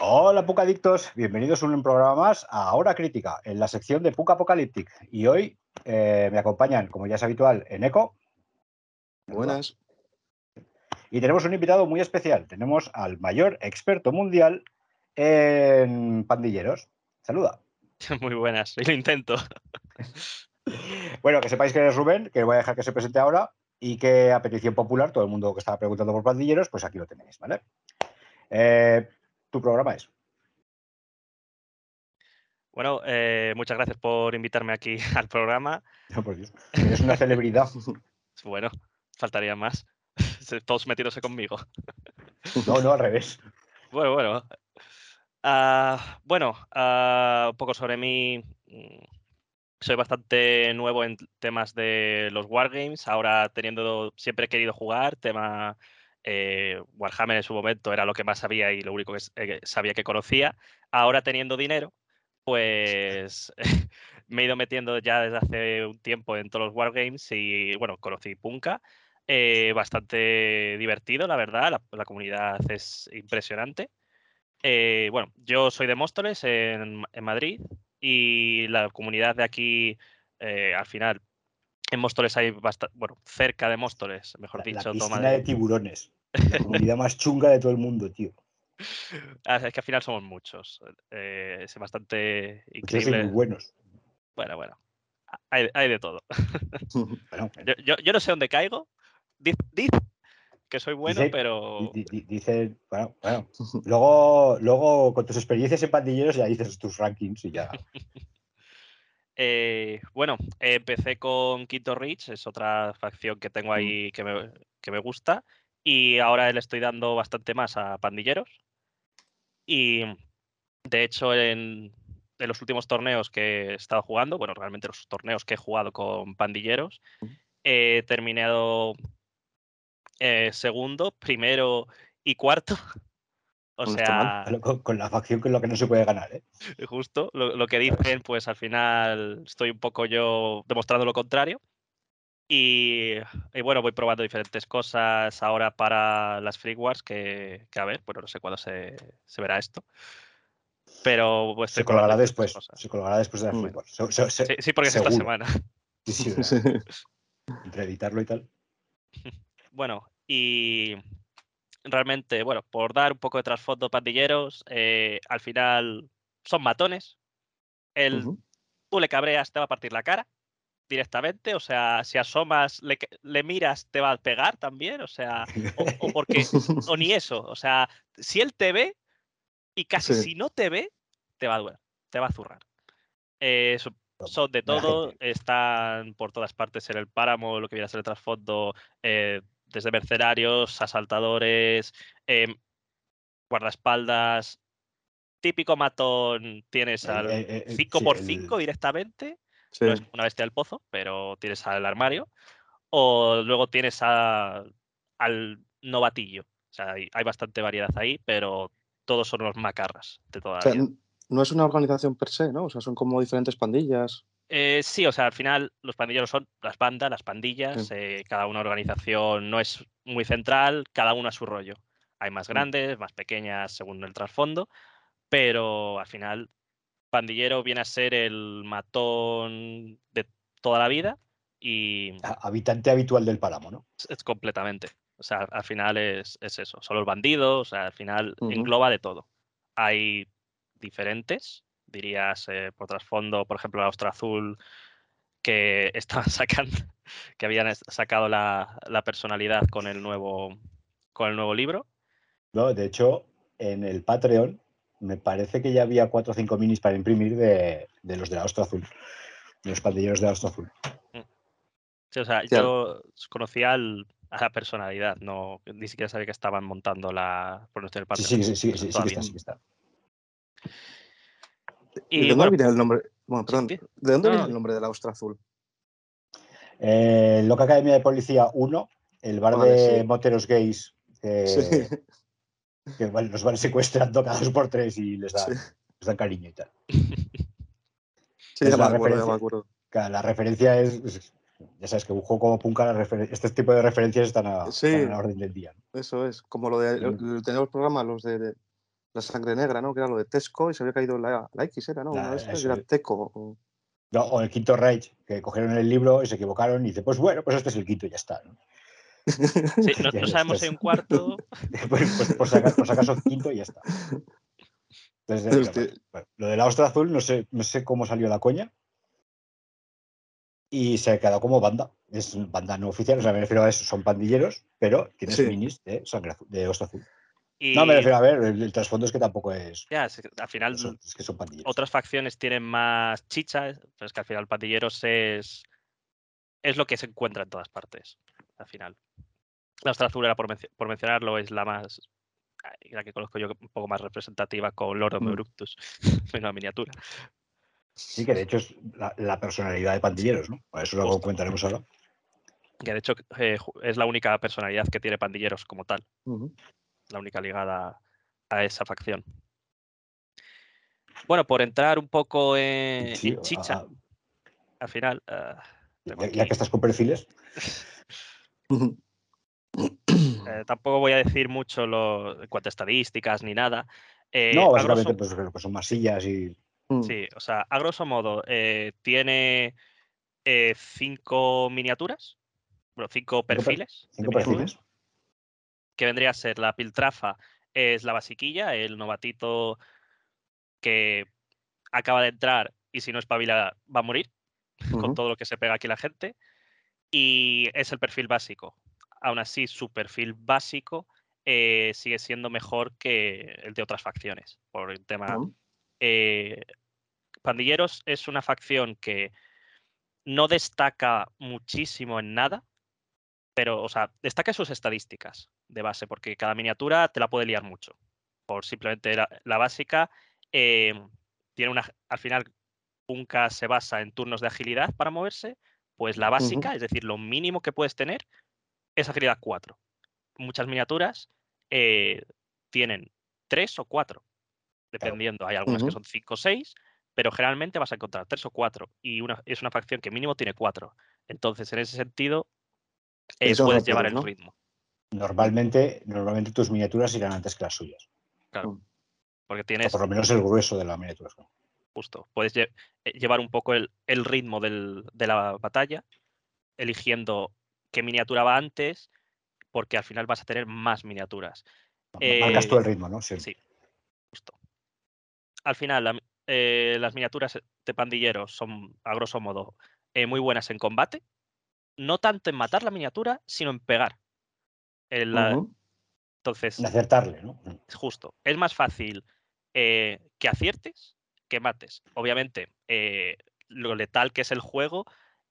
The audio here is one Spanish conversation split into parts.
Hola Pucadictos, bienvenidos a un programa más a Hora Crítica, en la sección de Puca Apocalyptic. Y hoy eh, me acompañan, como ya es habitual, en Eco. Buenas. Y tenemos un invitado muy especial. Tenemos al mayor experto mundial en pandilleros. Saluda. Muy buenas, lo intento. Bueno, que sepáis que eres Rubén, que voy a dejar que se presente ahora y que a petición popular, todo el mundo que estaba preguntando por pandilleros, pues aquí lo tenéis, ¿vale? Eh, tu programa es. Bueno, eh, muchas gracias por invitarme aquí al programa. No, por Dios. Eres una celebridad. Bueno, faltaría más. Todos metiéndose conmigo. No, no, al revés. Bueno, bueno. Ah, bueno, ah, un poco sobre mí. Mm, Soy bastante nuevo en temas de los Wargames. Ahora teniendo, siempre he querido jugar, tema eh, Warhammer en su momento era lo que más sabía y lo único que eh, sabía que conocía. Ahora teniendo dinero, pues me he ido metiendo ya desde hace un tiempo en todos los Wargames y bueno, conocí Punka. eh, bastante divertido, la verdad. La, la comunidad es impresionante. Eh, bueno, yo soy de Móstoles en, en Madrid y la comunidad de aquí, eh, al final, en Móstoles hay bastante, bueno, cerca de Móstoles, mejor La, dicho, la piscina Madrid. de tiburones. La comunidad más chunga de todo el mundo, tío. Ah, Es que al final somos muchos. eh, es bastante Ustedes son muy increíble. buenos. Bueno, bueno. Hay, hay de todo. Bueno, Yo, yo- yo no sé dónde caigo. Diz, diz que soy bueno, Dice- pero di- di- dice, bueno, bueno. Luego, luego, con tus experiencias en pandilleros, ya dices tus rankings y ya. eh, bueno, empecé con Quinto Reach, es otra facción que Mm. tengo ahí que me, que me gusta. Y ahora le estoy dando bastante más a pandilleros. Y de hecho, en, en los últimos torneos que he estado jugando, bueno, realmente los torneos que he jugado con pandilleros, Ujú. he terminado eh, segundo, primero y cuarto. O mal. sea, Con, con la facción que es lo que no se puede ganar, ¿eh? justo lo, lo que dicen, pues al final estoy un poco yo demostrando lo contrario. Y, y bueno, voy probando diferentes cosas ahora para las Free Wars, que, que a ver, bueno, no sé cuándo se, se verá esto. Pero pues, Se colgará después. cosas. Se colgará después de la Mm. Free Wars. Se- se- se- Sí, sí, porque es esta semana. Sí. Entre editarlo y tal. Bueno, y realmente, bueno, por dar un poco de trasfondo pandilleros, eh, al final son matones. El, Ujú. tú le cabreas, te va a partir la cara directamente. O sea, si asomas, le, le miras, te va a pegar también. O sea, o, o porque, o ni eso. O sea, si él te ve y casi Sí. si no te ve, te va a doler, te va a zurrar. Eh, so- son de todo, están por todas partes en el páramo, lo que viene a ser el trasfondo, eh, desde mercenarios, asaltadores, em, guardaespaldas. Típico matón, tienes al el- el- el- 5x5 sí, directamente, Sí. no es una bestia del pozo, pero tienes al armario. O luego tienes a- al novatillo. O sea, hay, hay bastante variedad ahí, pero todos son los macarras de toda O la sea, vida. n- no es una organización per se, ¿no? O sea, son como diferentes pandillas. Eh, sí, o sea, al final los pandilleros son las bandas, las pandillas, eh, cada una organización no es muy central, cada una a su rollo. Hay más Mm. grandes, más pequeñas según el trasfondo, pero al final pandillero viene a ser el matón de toda la vida y a- Habitante habitual del páramo, ¿no? es, completamente. O sea, al final es, es eso, son los bandidos, o sea, al final engloba de todo. Hay diferentes, dirías, eh, por trasfondo, por ejemplo, la Ostra Azul, que estaban sacando, que habían sacado la, la personalidad con el nuevo con el nuevo libro. No, de hecho, en el Patreon me parece que ya había cuatro o cinco minis para imprimir de, de los de la Ostra Azul. De los pandilleros de la Ostra Azul. Sí, o sea, Ya. yo conocía al- a la personalidad, no ni siquiera sabía que estaban montando la por nuestro Sí, Patreon. sí, sí, sí, sí, sí que todavía. está, sí que está. ¿Y, Y de dónde bueno, viene el nombre? Bueno, perdón. ¿De dónde no, viene el nombre de la ostra azul? Eh, Loca Academia de Policía 1, el bar Vale, de sí. moteros gays que, Sí. que van- los van secuestrando cada dos por tres y les dan, Sí. les dan cariño y tal. Sí, Es ya me la acuerdo, ya me referencia. acuerdo. La referencia es, es- ya sabes que un juego como Punka, este tipo de referencias están a, Sí. están a la orden del día. ¿no? Eso es. Como lo de. El- Tenemos programa, los de, de la sangre negra, ¿no? Que era lo de Tesco y se había caído la, la X, era, ¿no? La- Una de estas, eso era es. Teco. o- No, o el quinto Reich, que cogieron el libro y se equivocaron y dice, pues bueno, pues este es el quinto y ya está. ¿no? Sí, no, no sabemos si hay un cuarto. pues, pues por, si acaso, por si acaso quinto y ya está. Entonces, Pero es que- bueno, lo de la ostra azul, no sé, no sé cómo salió la coña. Y se quedó como banda. Es banda no oficial, o sea, me refiero a eso, son pandilleros, pero tienes Sí. minis de sangre azul, de ostra azul. Y No, me refiero a ver, el, el trasfondo es que tampoco es. ya, es al final son- es que son pandilleros. otras facciones tienen más chicha, pero es que al final pandilleros es, es lo que se encuentra en todas partes. Al final. La ostra azul era por, mencio- por mencionarlo, es la más la que conozco yo un poco más representativa con Lord of Mm. Bructus, una miniatura. Sí, que de hecho es la, la personalidad de pandilleros, ¿no? Eso lo Justo. comentaremos ahora. Que de hecho eh, es la única personalidad que tiene pandilleros como tal. La única ligada a esa facción. Bueno, por entrar un poco en, Sí, en chicha, a- al final. tengo ya, que estás con perfiles. Eh, tampoco voy a decir mucho lo, en cuanto a estadísticas ni nada. Eh, no, a grosso- básicamente pues, que son masillas y. Mm. sí, o sea, a grosso modo, eh, tiene eh, cinco miniaturas, bueno, cinco per- perfiles, Cinco perfiles. Que vendría a ser la piltrafa, es la basiquilla, el novatito que acaba de entrar y si no espabila va a morir con todo lo que se pega aquí la gente. Y es el perfil básico. Aún así, su perfil básico eh, sigue siendo mejor que el de otras facciones. Por el tema. Eh, Pandilleros es una facción que no destaca muchísimo en nada, pero, o sea, destaca sus estadísticas de base, porque cada miniatura te la puede liar mucho. Por simplemente la, la básica, eh, tiene una. Al final, Punka se basa en turnos de agilidad para moverse, pues la básica, es decir, lo mínimo que puedes tener, es agilidad 4. Muchas miniaturas eh, tienen 3 o 4, dependiendo. Hay algunas que son 5 o 6, pero generalmente vas a encontrar 3 o 4 y una, es una facción que mínimo tiene 4. Entonces, en ese sentido, eh, puedes llevar el ritmo. Normalmente, normalmente tus miniaturas irán antes que las suyas. Porque O tienes por lo menos el grueso de la miniatura. justo, puedes lle- eh, llevar un poco el, el ritmo del- de la batalla, eligiendo qué miniatura va antes, porque al final vas a tener más miniaturas. Marcas tú Eh, el ritmo, ¿no? Sí. Sí, justo. Al final, la eh, las miniaturas de pandilleros son, a grosso modo, eh, muy buenas en combate. No tanto en matar la miniatura, sino en pegar. Entonces, En acertarle, ¿no? es justo. Es más fácil eh, que aciertes que mates. Obviamente, eh, lo letal que es el juego,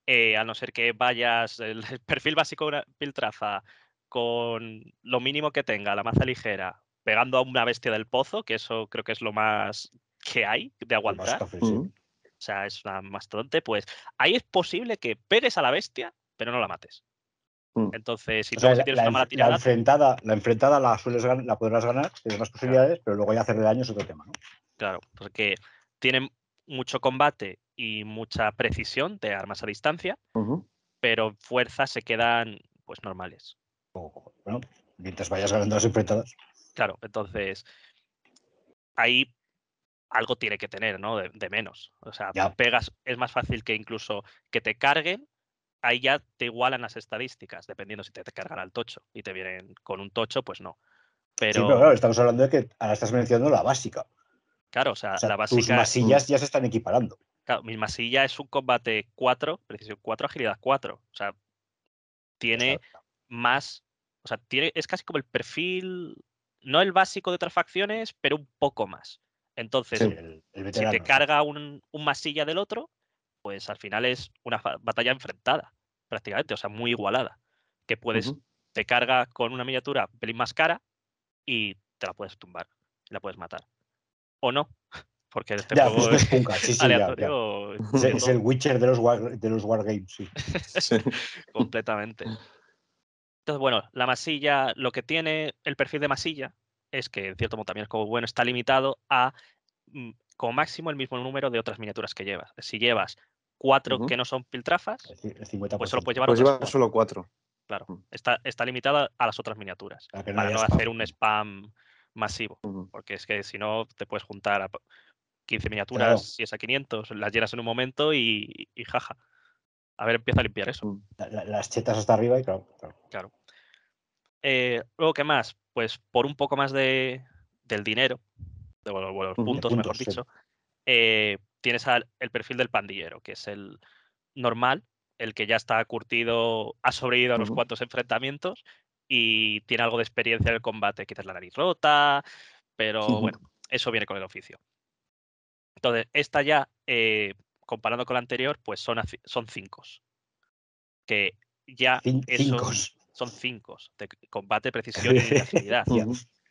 eh, a no ser que vayas el perfil básico de una piltrafa con lo mínimo que tenga, la maza ligera, pegando a una bestia del pozo, que eso creo que es lo más que hay de aguantar. sí. O sea, es una mastodonte, pues ahí es posible que pegues a la bestia, pero no la mates. Mm. Entonces, si la, tienes la una mala enf- la tirada, enfrentada, la enfrentada la, sueles la podrás ganar, tienes más posibilidades, pero luego ya hacerle daño es otro tema, ¿no? Claro, porque tienen mucho combate y mucha precisión de armas a distancia, pero fuerza se quedan pues normales. O- bueno, mientras vayas ganando las enfrentadas. Claro, entonces ahí algo tiene que tener, ¿no? De, de menos. O sea, Ya. pegas, es más fácil que incluso que te carguen, ahí ya te igualan las estadísticas, dependiendo si te, te cargan al tocho y te vienen con un tocho, pues no. Pero, Sí, pero claro, estamos hablando de que ahora estás mencionando la básica. claro, o sea, O sea, la tus básica, masillas ya se están equiparando. claro, mi masilla es un combate 4, precisión 4, agilidad 4. O sea, tiene más, o sea, tiene, es casi como el perfil, no el básico de otras facciones, pero un poco más. Entonces, Sí, el, el si te carga un, un masilla del otro, pues al final es una batalla enfrentada, prácticamente, o sea, muy igualada. Que puedes, te carga con una miniatura un pelín más cara y te la puedes tumbar, la puedes matar. O no, porque este Ya, juego es sí, ya, ya. aleatorio Es, es el Witcher de los, war, de los Wargames, sí. Sí. completamente. Entonces, bueno, la masilla, lo que tiene el perfil de masilla es que, en cierto modo, también es como bueno, está limitado a mm, como máximo el mismo número de otras miniaturas que llevas. Si llevas cuatro que no son piltrafas, El ci- el 50%. pues solo puedes llevar Pues otras lleva solo cuatro. Claro, está, está limitada a las otras miniaturas. Para no para no spam. hacer un spam masivo, porque es que si no te puedes juntar a 15 miniaturas, si es a 500, las llenas en un momento y, y jaja. A ver, empieza a limpiar eso. La- la- las chetas hasta arriba y claro. claro. Claro. Eh, luego, ¿qué más? Pues por un poco más de, del dinero, de los puntos, mejor puntos, sí. dicho, eh, tienes al- el perfil del pandillero, que es el normal, el que ya está curtido, ha sobrevivido a unos cuantos enfrentamientos y tiene algo de experiencia en el combate, quizás la nariz rota, pero bueno, eso viene con el oficio. Entonces, esta ya, eh, comparando con la anterior, pues son, son cinco. Que ya Cin- eso Cinco. son cinco de combate, precisión y agilidad.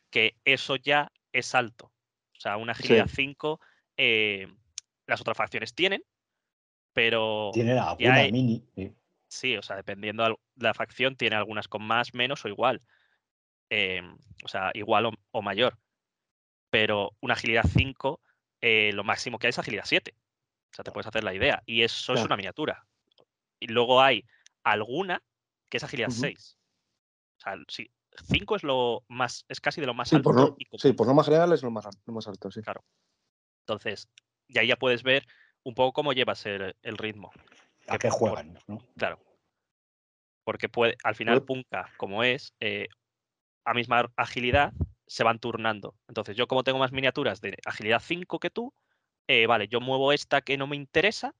Que eso ya es alto. O sea, una agilidad 5 eh, las otras facciones tienen, pero alguna hay- mini. sí. sí, o sea, dependiendo de la facción, tiene algunas con más, menos o igual. Em, o sea, igual o, o mayor. Pero una agilidad 5, eh, lo máximo que hay es agilidad 7. O sea, te puedes hacer la idea. Y eso es Claro. una miniatura. Y luego hay alguna que es agilidad Ujú. 6. O sea, sí, 5 es lo más, es casi de lo más Sí, alto. por, y sí, por norma general es lo más, al- lo más alto, sí. Entonces, y ahí ya puedes ver un poco cómo llevas el, el ritmo. ¿A que qué por- juegan? ¿no? Claro. Porque puede, al final, Punka, como es, eh, a misma agilidad, se van turnando. Entonces, yo como tengo más miniaturas de agilidad 5 que tú, eh, vale, yo muevo esta que no me interesa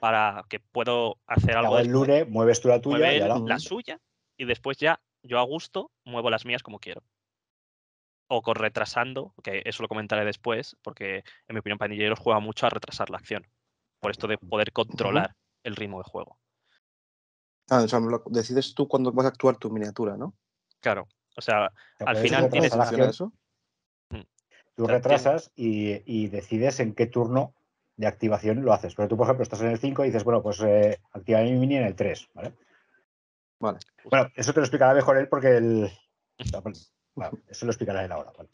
para que puedo hacer algo el lure, mueves tú la tuya mueve y la suya y después ya yo a gusto muevo las mías como quiero. O con retrasando, que eso lo comentaré después, porque en mi opinión Pandilleros juega mucho a retrasar la acción. Por esto de poder controlar el ritmo de juego. Ah, o sea, lo- decides tú cuándo vas a actuar tu miniatura, ¿no? Claro. O sea, al final ¿Cómo tienes- eso? Tú o sea, retrasas y, y decides en qué turno de activación lo haces. Pero tú, por ejemplo, estás en el 5 y dices, bueno, pues eh, activa mi mini en el 3, ¿vale? Vale. Bueno, eso te lo explicará mejor él porque el. bueno, eso lo explicará él ahora. ¿vale?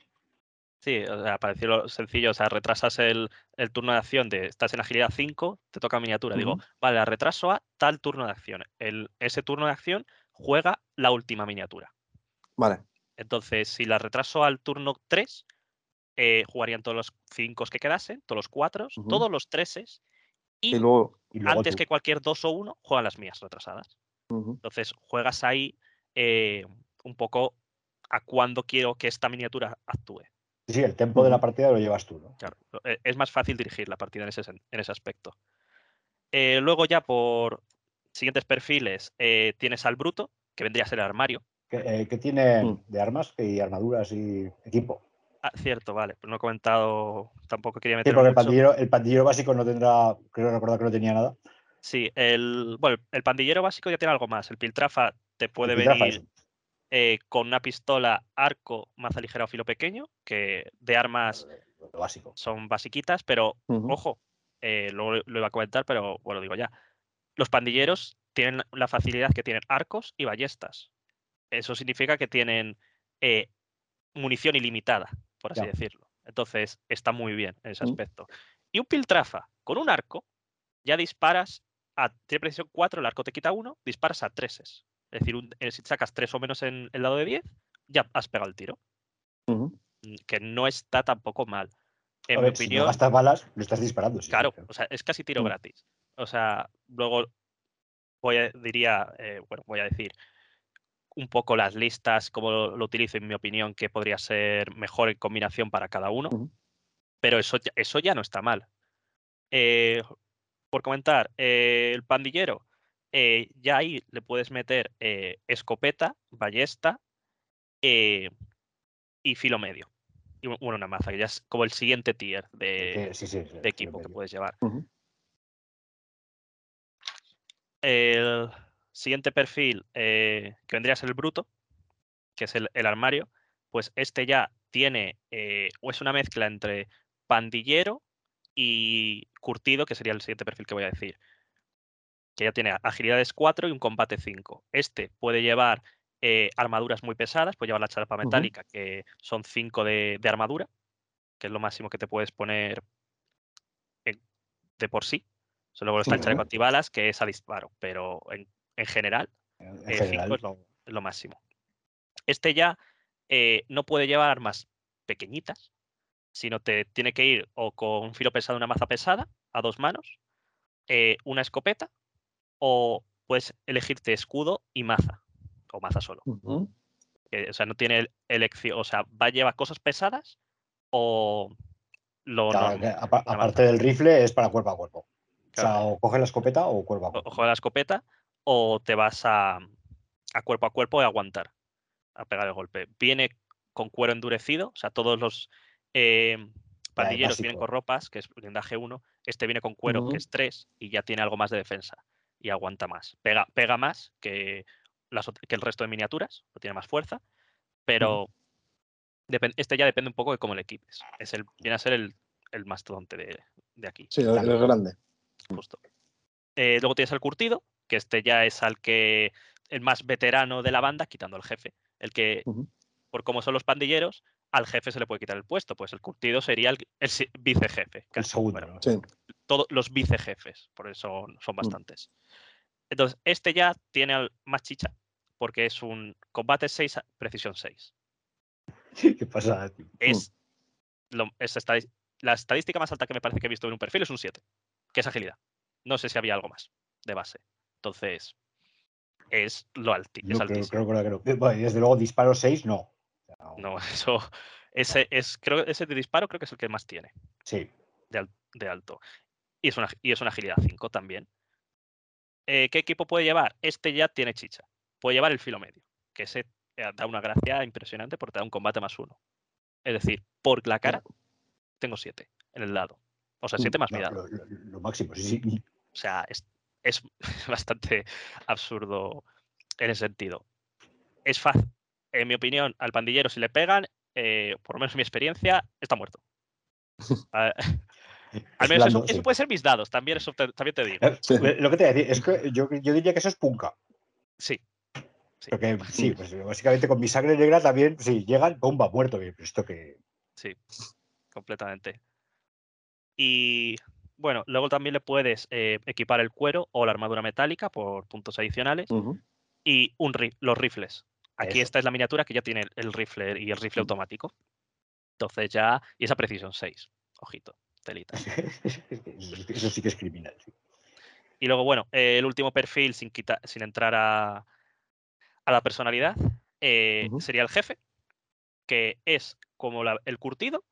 Sí, o sea, para decirlo sencillo, o sea, retrasas el, el turno de acción de estás en agilidad 5, te toca miniatura. Digo, vale, la retraso a tal turno de acción. El, ese turno de acción juega la última miniatura. Vale. Entonces, si la retraso al turno 3, eh, jugarían todos los 5 que quedasen, todos los 4, Ujú. todos los 3 y, Y luego. Y luego antes tú. que cualquier 2 o 1 juegan las mías retrasadas. Entonces, juegas ahí eh, un poco a cuándo quiero que esta miniatura actúe. Sí, sí, el tempo de la partida lo llevas tú, ¿no? Claro, e- es más fácil dirigir la partida en ese, en ese aspecto. Eh, luego ya por siguientes perfiles eh, tienes al bruto, que vendría a ser el armario. ¿Qué, eh, qué tiene Mm. de armas y armaduras y equipo? Ah, cierto, vale, pero no he comentado, tampoco quería Sí, meter porque el pandillero, el pandillero básico no tendrá, creo recordar que no tenía nada. Sí, el, bueno, el pandillero básico ya tiene algo más. El piltrafa te puede El piltrafa, venir. Eh, con una pistola, arco, maza ligera o filo pequeño, que de armas Lo, lo básico. son basiquitas, pero ojo, eh, luego lo iba a comentar, pero bueno, digo ya. Los pandilleros tienen la facilidad que tienen arcos y ballestas. Eso significa que tienen eh, munición ilimitada, por así Ya. decirlo. Entonces, está muy bien en ese aspecto. Y un piltrafa con un arco, ya disparas a. Tiene precisión 4, el arco te quita 1, disparas a 3. Es decir, un- eh, si sacas 3 o menos en el lado de 10, ya has pegado el tiro. Mm, Que no está tampoco mal. En A mi ver, si no opinión. gastas balas, lo estás disparando. sí, Claro, o sea, es casi tiro Mm. gratis. O sea, luego voy a, diría, eh, bueno, voy a decir un poco las listas, cómo lo, lo utilizo, en mi opinión, que podría ser mejor en combinación para cada uno. Pero eso, ya- eso ya no está mal. Eh, por comentar, eh, el pandillero, eh, ya ahí le puedes meter eh, escopeta, ballesta eh, y filo medio. Y bueno, una maza, que ya es como el siguiente tier de, que- sí, sí, sí, de sí, equipo que medio. puedes llevar. El siguiente perfil, eh, que vendría a ser el bruto, que es el, el armario, pues este ya tiene, eh, o es una mezcla entre pandillero y curtido, que sería el siguiente perfil que voy a decir. Que ya tiene agilidades 4 y un combate 5. Este puede llevar eh, armaduras muy pesadas, puede llevar la charpa metálica, que son 5 de, de armadura, que es lo máximo que te puedes poner en- de por sí. So, luego está el chaleco antibalas, que es a disparo, pero en, en general En eh, cinco general, es lo, máximo. Este ya eh, no puede llevar armas pequeñitas, sino te tiene que ir o con un filo pesado, una maza pesada, a dos manos, eh, una escopeta, o puedes elegirte escudo y maza, o maza solo. O sea, no tiene elección, o sea, va a llevar cosas pesadas o lo Claro, aparte del rifle es para cuerpo a cuerpo. O sea, o coge la escopeta o cuerpo a O- cuerpo. Ojo de la escopeta, o te vas a, a cuerpo a cuerpo y aguantar, a pegar el golpe. Viene con cuero endurecido, o sea, todos los eh, pandilleros vienen con ropas, que es blindaje 1, este viene con cuero, que es 3, y ya tiene algo más de defensa, y aguanta más. Pega, pega más que, las, que el resto de miniaturas, o tiene más fuerza, pero este ya depende un poco de cómo le equipes. Es el, viene a ser el, el mastodonte de, de aquí Sí, el, el grande. justo. Eh, luego tienes el curtido, que este ya es al que el más veterano de la banda, quitando al jefe. El que, por cómo son los pandilleros, al jefe se le puede quitar el puesto. Pues el curtido sería el, vicejefe. El segundo. Sí. Todos los vicejefes, por eso son Mm. bastantes. Entonces, este ya tiene al- más chicha, porque es un combate 6, a- precisión 6. ¿Qué pasa? tío? Es, lo- es la estadística más alta que me parece que he visto en un perfil es un 7, que es agilidad. No sé si había algo más de base. Entonces, es lo alti, Yo es creo, altísimo. creo, creo, creo. Bueno, y desde luego disparo 6, no. No, eso, ese es, creo, ese de disparo creo que es el que más tiene Sí. de, al- de alto. Y es una, y es una agilidad 5 también. Eh, ¿Qué equipo puede llevar? Este ya tiene chicha. Puede llevar el filo medio, que ese eh, da una gracia impresionante porque te da un combate más uno. Es decir, por la cara tengo 7 en el lado. O sea, Mm, 7 más No, mi dado. lo, lo- lo máximo, sí, sí. O sea, es, es bastante absurdo en ese sentido. Es fácil. En mi opinión, al pandillero, si le pegan, eh, por lo menos en mi experiencia, está muerto. Al menos eso, blando, eso sí. puede ser mis dados, también, eso te, también te digo. Eh. Lo que te voy a decir es que yo, yo diría que eso es punka. Sí. sí, Porque sí, pues básicamente con mi sangre negra también, sí, llegan, bomba, muerto. bien, Esto que. sí, completamente. Y bueno, luego también le puedes eh, equipar el cuero o la armadura metálica por puntos adicionales y un ri- los rifles. Aquí Eso. esta es la miniatura que ya tiene el- el rifle y el rifle automático. Entonces ya, y esa precisión 6. Ojito, telita. eso, sí que es criminal. sí. Y luego, bueno, eh, el último perfil sin, quita- sin entrar a, a la personalidad eh, sería el jefe, que es como la- el curtido,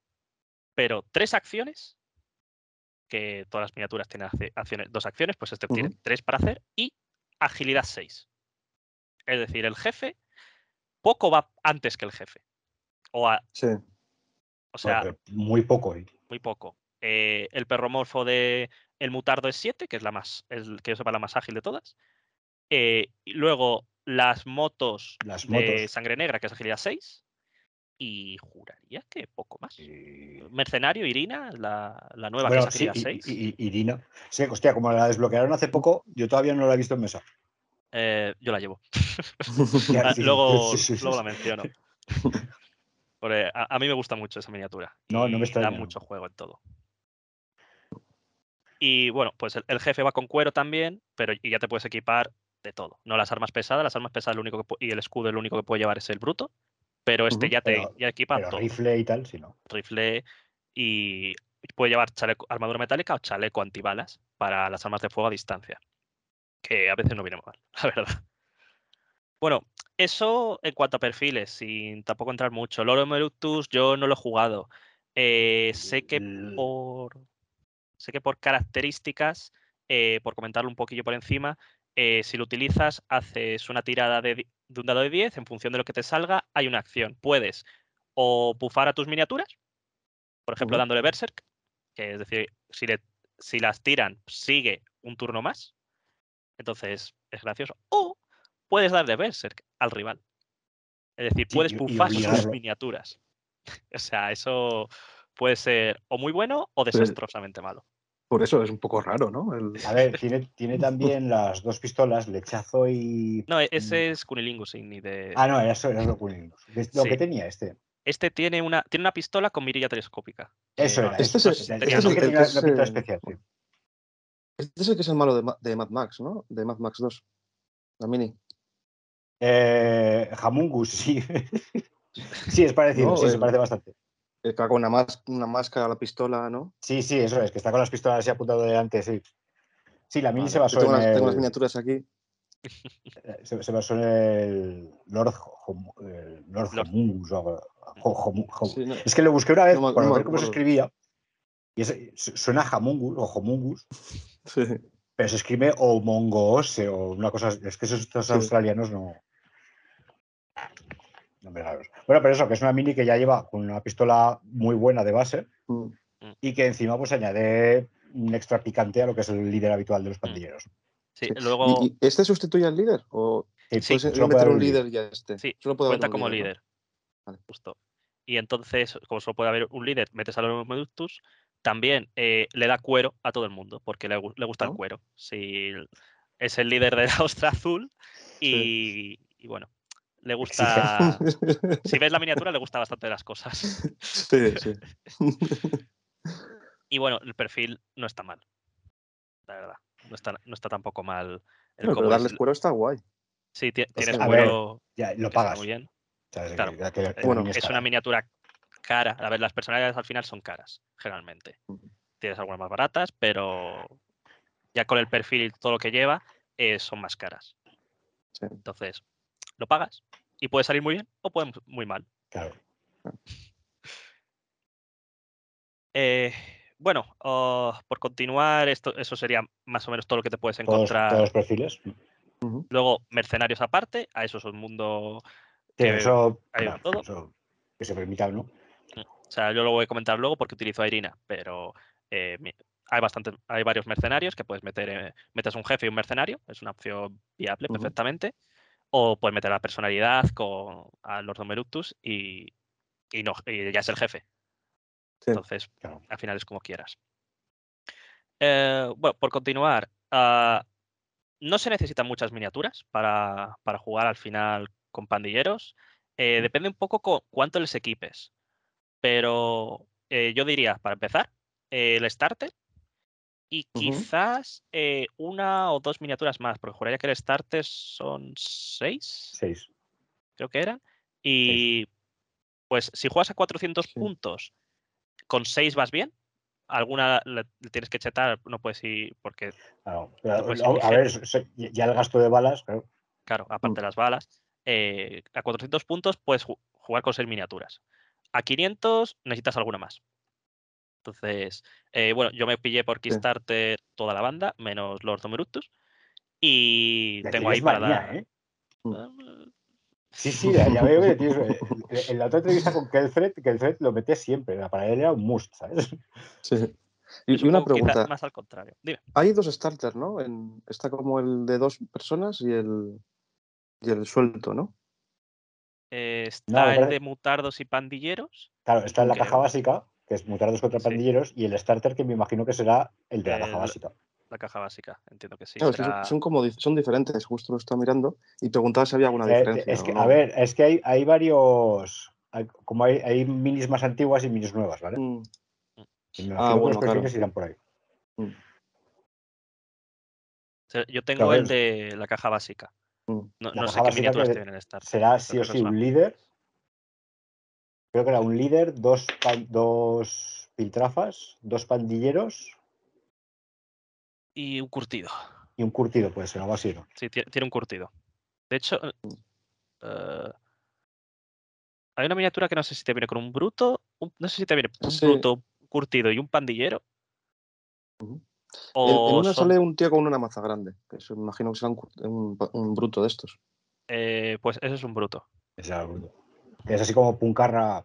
pero tres acciones, que todas las miniaturas tienen acciones, dos acciones, pues este tiene tres para hacer, y agilidad 6. Es decir, el jefe poco va antes que el jefe. O, a- Sí. o sea, pero muy poco. ¿eh? muy poco. Eh, el perromorfo de el mutardo es 7, que es la más, que yo sepa la más ágil de todas. Eh, y luego las motos Las de motos. sangre negra, que es agilidad 6. Y juraría que poco más. y- Mercenario, Irina, la, la nueva Bueno, que es sí, agilidad y- 6. y- y- Irina. Sí, hostia, como la desbloquearon hace poco, yo todavía no la he visto en mesa. Eh, yo la llevo. Ya, Ah, sí, luego, sí, sí, sí, luego sí. la menciono. Porque a, a mí me gusta mucho esa miniatura. No, no me y da mucho juego en todo. Y bueno, pues el, el jefe va con cuero también, pero y ya te puedes equipar de todo. No las armas pesadas, las armas pesadas lo único que y el escudo lo único que puede llevar es el bruto, pero este ya te pero- ya equipa Pero todo. rifle y tal, sí, no. Rifle y puede llevar chaleco, armadura metálica o chaleco antibalas para las armas de fuego a distancia. Que a veces no viene mal, la verdad. Bueno, eso en cuanto a perfiles, sin tampoco entrar mucho. Loro Meructus yo no lo he jugado. Eh, sé que por sé que por características, eh, por comentarlo un poquillo por encima, eh, si lo utilizas, haces una tirada de, un dado de 10, en función de lo que te salga, hay una acción. Puedes o bufar a tus miniaturas, por ejemplo, dándole Berserk, que es decir, si, le- si las tiran, sigue un turno más. Entonces es gracioso. O puedes darle Berserk al rival. Es decir, Sí, puedes y bufar sus miniaturas. o sea, eso puede ser o muy bueno o desastrosamente malo. Por eso es un poco raro, ¿no? El- A ver, tiene, tiene también las dos pistolas, lechazo y. No, e- ese es Cunilingus y ni de. Ah, no, eso era lo que, lo Sí. que tenía este. Este tiene una, tiene una pistola con mirilla telescópica. Eso Eh, era. Este eso, es- este el especial, sí. Este es el que es el malo de, Ma- de Mad Max, ¿no? De Mad Max 2. La mini. Eh, Hamungus, sí. sí, es parecido, No, sí, se el- parece bastante. El que va con una, más, una máscara, la pistola, ¿no? Sí, sí, eso es, que está con las pistolas así apuntado delante, sí. Sí, la mini Vale, se basó tengo, en las, tengo las el- miniaturas aquí. se, se basó en el Lord, Hom- el Lord o algo- Ho- Homu- Ho- Sí, no, Es que lo busqué una vez No para no ver cómo se escribía. Y es- suena Hamungus o Homungus, sí. pero se escribe o Mongoose o una cosa. Es que esos Sí. australianos no. Bueno, pero eso, que es una mini que ya lleva con una pistola muy buena de base Mm. y que encima pues añade un extra picante a lo que es el líder habitual Mm. de los pandilleros. Sí, Sí. luego ¿Y, y este sustituye al líder? ¿O Sí, Sí, puedes solo puede meter un líder ya este? Sí, Solo puede cuenta como líder, ¿no? líder. Vale. Justo. Y entonces, como solo puede haber un líder, metes a los Meductus, también eh, le da cuero a todo el mundo, porque le, le gusta el cuero. Si es el líder de la ostra azul y, y bueno, le gusta... Si ves la miniatura, le gusta bastante las cosas. sí, sí. Y bueno, el perfil no está mal. La verdad. No está, no está tampoco mal. El pero es- darles cuero está guay. Sí, ti- tienes ver, cuero Ya lo pagas. muy bien. ¿sabes? Claro. Que- que- que la Bueno, mini Es cara. una miniatura cara. A ver, las personalidades al final son caras, generalmente. Tienes algunas más baratas, pero ya con el perfil y todo lo que lleva, eh, son más caras. Sí. Entonces, lo pagas y puede salir muy bien o puede muy mal. Claro. Eh, bueno, oh, por continuar, esto, eso sería más o menos todo lo que te puedes encontrar. todos los perfiles. Luego, mercenarios aparte, a eso es un mundo. Sí, que- eso, hay todo. eso que se permita, ¿no? O sea, yo lo voy a comentar luego porque utilizo a Irina, pero eh, hay bastante, hay varios mercenarios que puedes meter, eh, metes un jefe y un mercenario, es una opción viable perfectamente. O puedes meter la personalidad con a los Domeructus y, y no, y ya es el jefe. Sí. Entonces, Claro. al final es como quieras. Eh, bueno, por continuar, ah, no se necesitan muchas miniaturas para, para jugar al final con pandilleros. Eh, depende un poco co- cuánto les equipes. Pero eh, yo diría, para empezar, eh, el starter y quizás eh, una o dos miniaturas más, porque juraría que el starter son seis, Seis. creo que eran. Y pues si juegas a 400 Sí. puntos, con seis vas bien. Alguna le, tienes que chetar, no puedes ir, porque, Claro. Puedes a- ver, ya el gasto de balas, claro. claro, aparte de las balas, eh, a 400 puntos puedes ju- jugar con seis miniaturas. A 500 necesitas alguna más. Entonces, eh, bueno, yo me pillé por Kickstarter toda la banda, menos Lord Domeructus. Y tengo ahí para manía, dar. ¿eh? Eh, Sí, sí, ya, ya veo que tienes. eh, En la otra entrevista con Kelfred, Kelfred lo meté siempre. Para él era un must, ¿sabes? Sí. Y, y una pregunta. más al contrario. Dime. Hay dos starters, ¿no? En- está como el de dos personas y el, y el suelto, ¿no? Eh, está el parece- de mutardos y pandilleros. Claro, está en la caja básica, que es mutardos contra Sí. pandilleros, y el starter, que me imagino que será el de la caja básica. La caja básica, entiendo que sí. Claro, será- son, son como son diferentes, justo lo estaba mirando y preguntaba si había alguna Eh, diferencia. es o que, no. a ver, es que hay, hay varios. hay- como hay, hay minis más antiguas y minis nuevas, ¿vale? Mm, Y me Ah, imagino que bueno, los claro. irán por ahí. mm, Yo tengo Claro, el de la caja básica. mm. No, La no sé qué miniaturas tienen en el starter. Será sí o sí un líder. Creo que era un líder, dos, pan- dos piltrafas, dos pandilleros Y un curtido. y un curtido, puede ser, algo así, ¿no? Sí, tie- tiene un curtido. De hecho, eh, eh, hay una miniatura que no sé si te viene con un bruto. un- no sé si te viene un Sí. bruto, un curtido y un pandillero. Ujú. En, O en una son- sale un tío con una maza grande, que eso me imagino que será un, un, un bruto de estos. eh, pues ese es un bruto. Ese era el bruto. Que Es así como puncarra,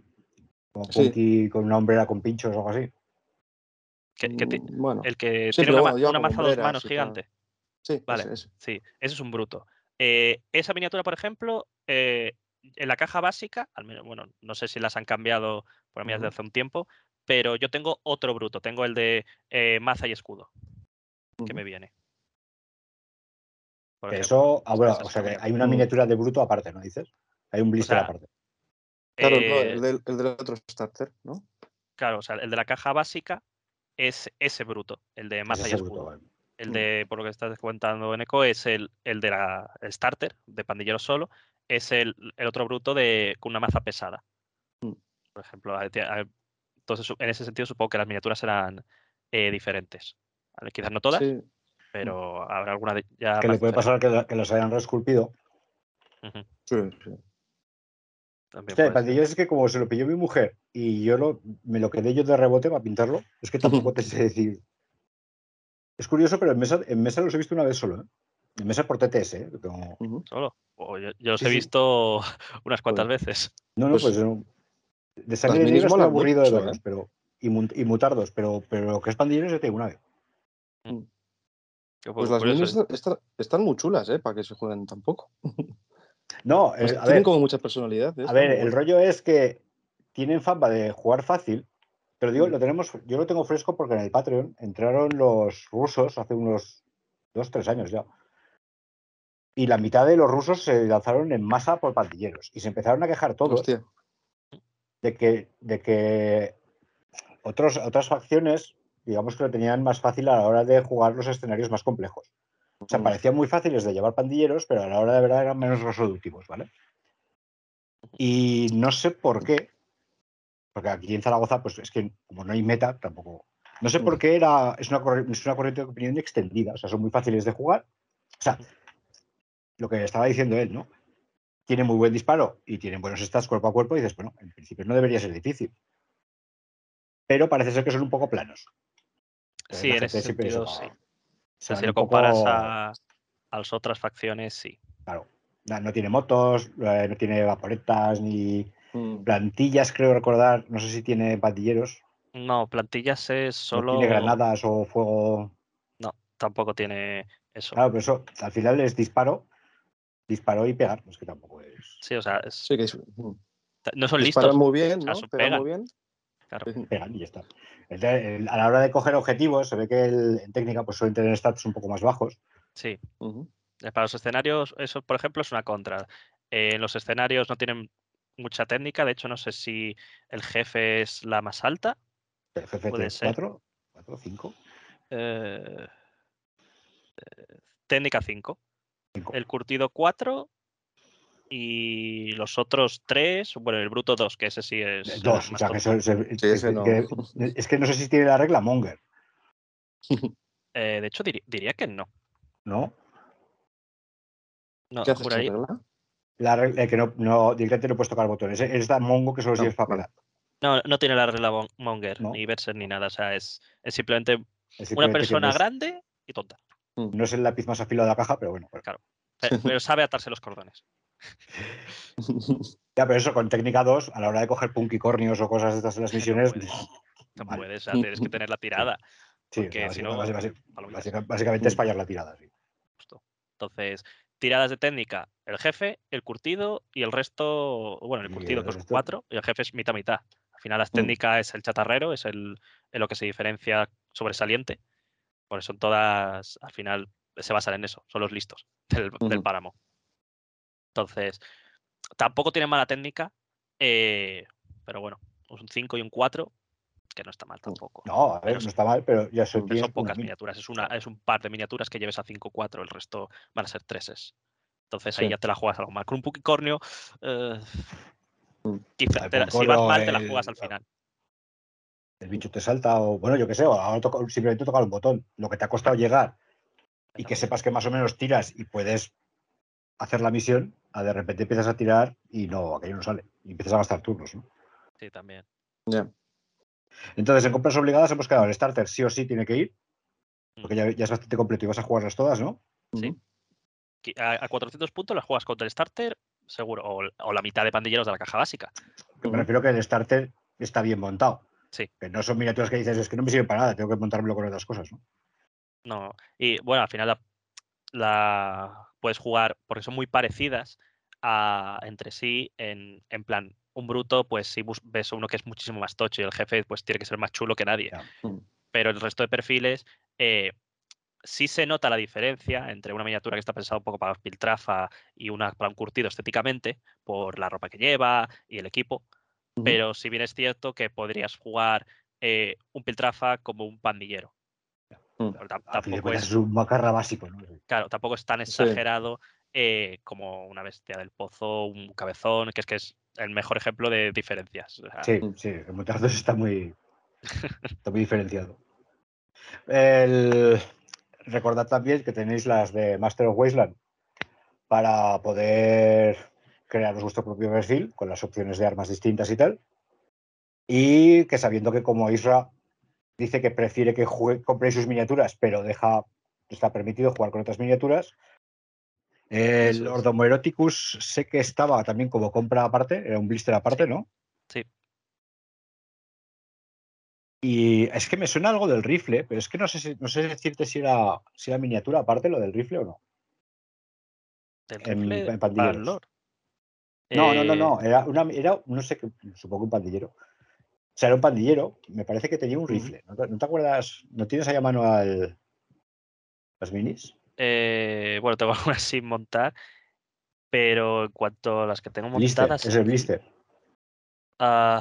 como Sí. punky con una hombrera con pinchos o algo así. Que, que ti- Mm, bueno, el que Sí, tiene una, bueno, maza a dos manos gigante. sí, vale. ese, ese. Sí, ese es un bruto. Eh, esa miniatura, por ejemplo, eh, en la caja básica, al menos, bueno, no sé si las han cambiado por mí desde hace un tiempo, pero yo tengo otro bruto, tengo el de eh, maza y escudo, que me viene. Por Que ejemplo. eso, ah, bueno, o sea que hay una miniatura de bruto aparte, ¿no dices? Hay un blister sea, aparte. Claro, no, Eh, el, del, el del otro starter, ¿no? claro, o sea, el de la caja básica es ese bruto, el de Es maza y escudo. bruto, vale. El Mm. de, por lo que estás comentando, Eco, es el, el de la el starter, de pandillero solo, es el, el otro bruto de con una maza pesada. Mm. Por ejemplo, Entonces, en ese sentido, supongo que las miniaturas serán eh, diferentes. ¿vale? Quizás no todas, Sí, pero habrá alguna de ya Que le puede pasar que, la- que los hayan reesculpido. Sí, sí. También pandillero es que como se lo pilló mi mujer y yo lo, me lo quedé yo de rebote para pintarlo, es que tampoco te sé decir. Es curioso, pero en mesa, en mesa los he visto una vez solo. ¿eh? En mesa por TTS. ¿eh? Solo. Yo, yo los Sí, he sí. visto unas cuantas veces. No, no, Pues, pues, no. de sangre negra molan aburrido de verlos, ¿eh? pero y, y mutardos, pero, pero lo que es pandilleros ya tengo una vez. Que Pues fue las minis ¿eh? están, están muy chulas, ¿eh? Para que se jueguen tan No, eh, Pues a tienen ver, como mucha personalidad. ¿eh? a ver, el rollo es que tienen fama de jugar fácil, pero digo, Mm. lo tenemos, yo lo tengo fresco porque en el Patreon entraron los rusos hace unos dos, tres años ya. Y la mitad de los rusos se lanzaron en masa por pandilleros y se empezaron a quejar todos Hostia. de que, de que otros, otras facciones, digamos que lo tenían más fácil a la hora de jugar los escenarios más complejos. O sea, parecían muy fáciles de llevar pandilleros, pero a la hora de verdad eran menos resolutivos, ¿vale? Y no sé por qué, porque aquí en Zaragoza, pues es que como no hay meta, tampoco. No sé por qué era, es una, es una corriente de opinión extendida, o sea, son muy fáciles de jugar. O sea, lo que estaba diciendo él, ¿no? Tiene muy buen disparo y tienen buenos stats cuerpo a cuerpo y dices, bueno, en principio no debería ser difícil. Pero parece ser que son un poco planos. Entonces, Sí, en ese sentido, sí. Se sea, si lo poco- comparas a, a las otras facciones, sí. Claro, no, no tiene motos, eh, no tiene vaporetas ni Mm. plantillas, creo recordar. No sé si tiene pandilleros, No, plantillas es solo. no tiene granadas o fuego. No, tampoco tiene eso. Claro, pero eso al final es disparo, disparo y pegar. Es que tampoco es. Sí, o sea, es- Sí, que es- mm. no son disparan listos. muy bien, ¿no? pegan. muy bien. Claro. Sí. Pegan y ya está. El- el- a la hora de coger objetivos, se ve que el- en técnica pues suelen tener stats un poco más bajos. Sí. Eh, Para los escenarios, eso, por ejemplo, es una contra. Eh, los escenarios no tienen mucha técnica. De hecho, no sé si el jefe es la más alta. Puede ser. FFT4, 4, 5. Eh, eh, técnica 5. Cinco. El curtido 4. Y los otros 3. Bueno, el bruto 2, que ese sí es. el Dos, o sea, que, eso- se- Sí, que- ese no. que- es que no sé si tiene la regla Monger, Eh, de hecho, diría que no. ¿no? No, ¿Qué juraría- regla? La regla, eh, que no, no, directamente no puedes tocar botones. Es, es tan mongo que solo No, sirves para. No, no tiene la regla Mon- Monger, No. ni Berser, ni nada. O sea, es, es simplemente Es una simplemente persona no es, grande y tonta. no es el lápiz más afilado de la caja, pero bueno. pero- Pe- Pero sabe atarse los cordones. Ya, pero eso con técnica 2, a la hora de coger punkicornios o cosas de estas en las misiones, puedes. No Vale. puedes, tienes que tener la tirada. sí, porque si no, básicamente es fallar la tirada. sí. Justo. Entonces, tiradas de técnica, el jefe, el curtido y el resto, bueno, el curtido el que son cuatro y el jefe es mitad mitad. Al final las Mm. técnicas es el chatarrero, es el en lo que se diferencia sobresaliente. Por eso todas, al final, se basan en eso, son los listos del, páramo. Entonces, tampoco tienen mala técnica, eh, pero bueno, un 5 y un 4, que no está mal tampoco. No, a ver, no está mal, pero ya son, Pero son tienes una pocas mini. miniaturas, es, una, es un par de miniaturas que lleves a 5-4, el resto van a ser 3 Entonces ahí Sí. ya te la juegas algo mal. Con un Pukicornio, eh, Mm. si vas mal, te la juegas al final. El bicho te salta o, bueno, yo qué sé, o ahora simplemente tocar un botón. Lo que te ha costado llegar y que sepas que más o menos tiras y puedes hacer la misión, a de repente empiezas a tirar y no, aquello no sale. Y empiezas a gastar turnos, ¿no? Sí, también. Entonces, en compras obligadas hemos quedado, el starter sí o sí tiene que ir, porque ya, ya es bastante completo y vas a jugarlas todas, ¿no? Sí. A, a 400 puntos las juegas contra el starter, seguro. O, o la mitad de pandilleros de la caja básica. Que Ujú. me refiero que el starter está bien montado. Sí. Que no son miniaturas que dices, es que no me sirven para nada, tengo que montármelo con otras cosas, ¿no? No. Y bueno, al final la, la puedes jugar, porque son muy parecidas a, entre sí, en, en plan, un bruto, pues si ves uno que es muchísimo más tocho y el jefe, pues tiene que ser más chulo que nadie. Mm. Pero el resto de perfiles, eh, sí se nota la diferencia entre una miniatura que está pensada un poco para piltrafa y una para un curtido estéticamente, por la ropa que lleva y el equipo. Pero si bien es cierto que podrías jugar eh, un piltrafa como un pandillero. Tampoco cuentas es, un macarra básico, ¿no? claro, tampoco es tan Sí. exagerado eh, como una bestia del pozo, un cabezón, que es que es el mejor ejemplo de diferencias. o sea, Sí, sí, el Mountain 2 está muy, está muy diferenciado. El- recordad también que tenéis las de Master of Wasteland para poder crearos vuestro propio perfil con las opciones de armas distintas y tal. Y que sabiendo que como Isra dice que prefiere que jugue- compréis sus miniaturas, pero deja, está permitido jugar con otras miniaturas. El. Ordomo Eroticus sé que estaba también como compra aparte, era un blister aparte, Sí. ¿no? Sí. Y es que me suena algo del rifle, pero es que no sé, si- no sé decirte si era, si era miniatura aparte lo del rifle o no. del en- rifle en pandilleros. Valor. No, no, no, Eh, no. Era, una, era no sé, supongo un pandillero. O sea, era un pandillero. Me parece que tenía un rifle. ¿No te, no te acuerdas? ¿No tienes ahí a mano al, las minis? eh, bueno, tengo algunas sin montar, pero en cuanto a las que tengo Blister, montadas. es el blister. eh,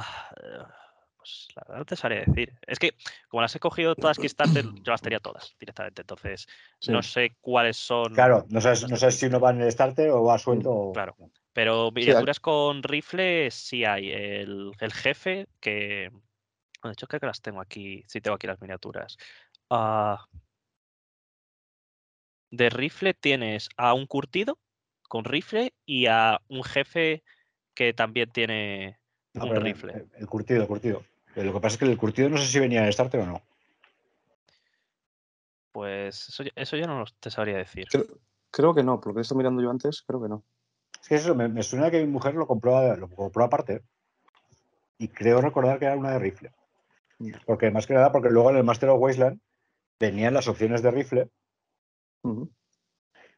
pues la verdad no te sabría decir. Es que como las he cogido todas Kickstarter, yo las tenía todas directamente. Entonces, Sí. no sé cuáles son. Claro, no sabes, no si uno va en el starter o va suelto. o- claro. Pero miniaturas con rifle sí hay. El, el jefe, que. bueno, de hecho, creo que las tengo aquí. Sí, tengo aquí las miniaturas. Ah, de rifle tienes a un curtido con rifle y a un jefe que también tiene No, un rifle. El, el curtido, el curtido. Lo que pasa es que el curtido no sé si venía en el starter o no. Pues eso, ya- eso yo no lo- te sabría decir. Creo, creo que no, porque lo he estado mirando yo antes, creo que no. Es que eso, me, me suena que mi mujer lo compró, lo compró aparte. Y creo recordar que era una de rifle. Porque más que nada, porque luego en el Master of Wasteland venían las opciones de rifle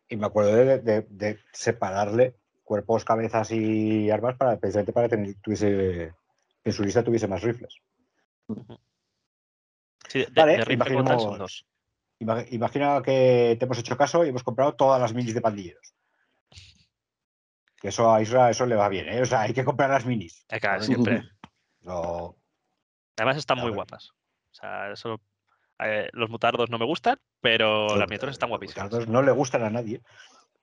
y me acuerdo de, de- de separarle cuerpos, cabezas y armas para precisamente para tener tuviese que en su lista tuviese más rifles. Sí, de, Vale, de imaginemos- Imagina que te hemos hecho caso y hemos comprado todas las minis de pandilleros. Que eso a Isra eso le va bien, ¿eh? O sea, hay que comprar las minis. Eh, claro, siempre. No- Además están muy guapas. O sea, eso, eh, los mutardos no me gustan, pero las miniaturas están los guapísimas. mutardos no le gustan a nadie.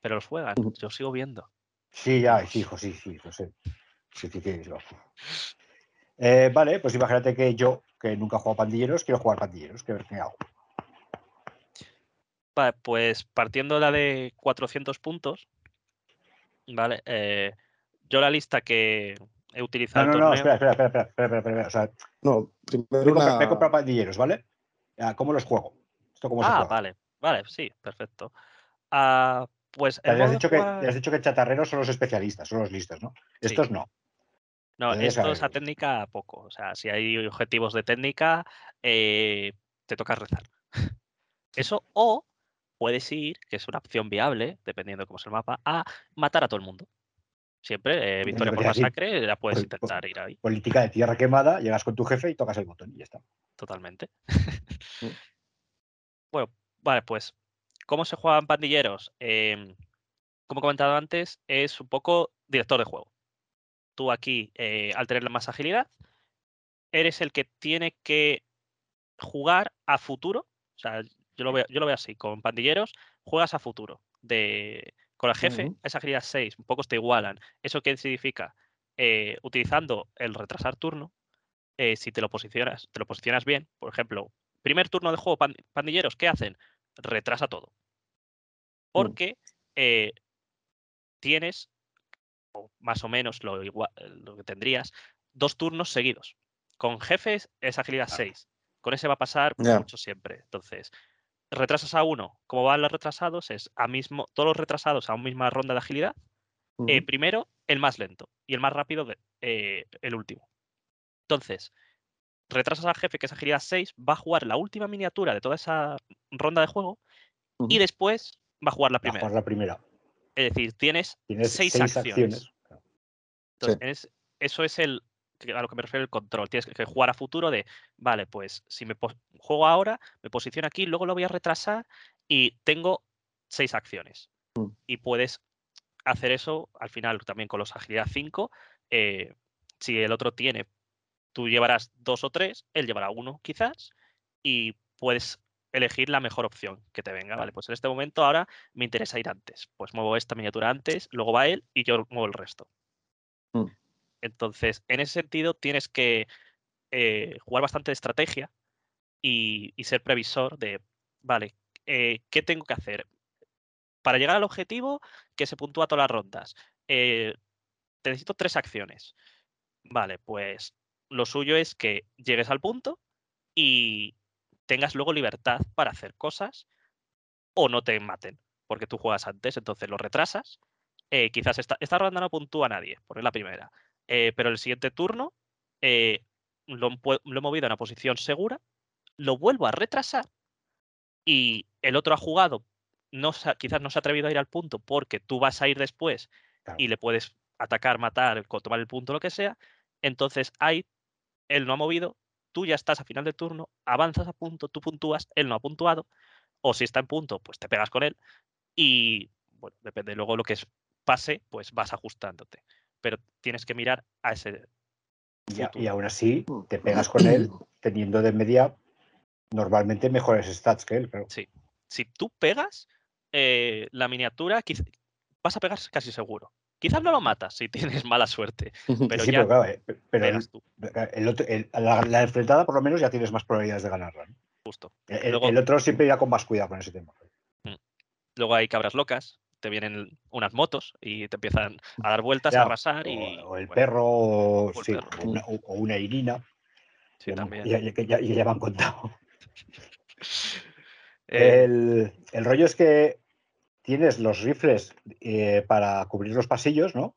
Pero los juegan, yo sigo viendo. Sí, ya, sí, hijo, sí, sí, lo sé. Sí, sí, sí, lo- Eh, vale, pues imagínate que yo, que nunca he jugado pandilleros, quiero jugar pandilleros. ¿Qué, qué hago? Vale, pues partiendo la de 400 puntos, ¿vale? Eh, yo la lista que he No, utilizado no, no, torneo... espera, espera, espera, espera, espera, espera, espera. O sea, No, me he primero una... me he comprado pandilleros, ¿vale? Ah, ¿Cómo los juego? ¿Esto cómo se Ah, juega? vale, vale, sí, perfecto. Ah, pues O sea, ya has, dicho que, ya has dicho que chatarreros son los especialistas, son los listos, ¿no? Sí. Estos no. No, Entonces, esto es a técnica poco. O sea, si hay objetivos de técnica, eh, te toca rezar. Eso, o puedes ir, que es una opción viable, dependiendo de cómo es el mapa, a matar a todo el mundo. Siempre, eh, victoria por masacre, la puedes por- intentar ir ahí, Política de tierra quemada, llegas con tu jefe y tocas el botón y ya está. totalmente. Mm. bueno, vale, pues, ¿cómo se juegan pandilleros? Em, como he comentado antes, es un poco director de juego. Tú aquí, eh, al tener más agilidad, eres el que tiene que jugar a futuro. O sea, yo lo veo, yo lo veo así, con pandilleros, juegas a futuro. De, con el jefe, Ujú. esa agilidad 6, un poco te igualan. ¿Eso qué significa? Eh, utilizando el retrasar turno, eh, si te lo posicionas, te lo posicionas bien, por ejemplo, primer turno de juego, pan- pandilleros, ¿qué hacen? Retrasa todo. Porque eh, tienes, o más o menos lo, igua- lo que tendrías, dos turnos seguidos. Con jefes es agilidad Ah. 6. Con ese va a pasar mucho siempre. Entonces, retrasas a uno. Como van los retrasados, es a mismo, todos los retrasados a una misma ronda de agilidad. eh, primero, el más lento. Y el más rápido, de- eh, el último. Entonces, retrasas al jefe, que es agilidad 6, va a jugar la última miniatura de toda esa ronda de juego. Y después va a jugar la Va a primera. jugar la primera. Es decir, tienes, Tienes seis, seis, acciones. acciones. Entonces, Sí. eso es el a lo que me refiero el control. Tienes que- jugar a futuro de, vale, pues si me juego ahora, me posiciono aquí, luego lo voy a retrasar y tengo seis acciones. Mm. Y puedes hacer eso al final también con los agilidad 5. eh, si el otro tiene, tú llevarás dos o tres, él llevará uno quizás, y puedes elegir la mejor opción que te venga. Vale, pues en este momento ahora me interesa ir antes. Pues muevo esta miniatura antes, luego va él y yo muevo el resto. Mm. Entonces, en ese sentido, tienes que eh, jugar bastante de estrategia y, ser previsor de, vale, eh, ¿qué tengo que hacer? Para llegar al objetivo, que se puntúa todas las rondas. eh, te necesito tres acciones. Vale, pues lo suyo es que llegues al punto y tengas luego libertad para hacer cosas o no te maten, porque tú juegas antes, entonces lo retrasas. quizás esta, esta ronda no puntúa a nadie, porque es la primera. Eh, pero el siguiente turno eh, lo, he pue- lo he movido a una posición segura, lo vuelvo a retrasar y el otro ha jugado, no se ha- quizás no se ha atrevido a ir al punto porque tú vas a ir después Claro. y le puedes atacar, matar, tomar el punto, lo que sea. Entonces ahí él no ha movido, tú ya estás a final de turno, avanzas a punto, tú puntúas, él no ha puntuado, o si está en punto, pues te pegas con él y bueno, depende luego lo que es- pase, pues vas ajustándote. Pero tienes que mirar a ese. Y, y aún así te pegas con él teniendo de media normalmente mejores stats que él. Pero Sí. Si tú pegas eh, la miniatura, quiz- vas a pegar casi seguro. Quizás no lo matas si tienes mala suerte, pero sí, ya pero claro, eh, pero el, pegas tú, el otro- el- la, la enfrentada por lo menos ya tienes más probabilidades de ganarla. ¿no? justo. El, Luego- el otro siempre irá con más cuidado con ese tema. Luego hay cabras locas, te vienen unas motos y te empiezan a dar vueltas, Ya, a arrasar O, y. o el bueno, perro, o, o el sí, perro. o una, o- o una irina. sí, también. ya- ya- me han contado. Eh, El, el rollo es que tienes los rifles eh, para cubrir los pasillos, ¿no?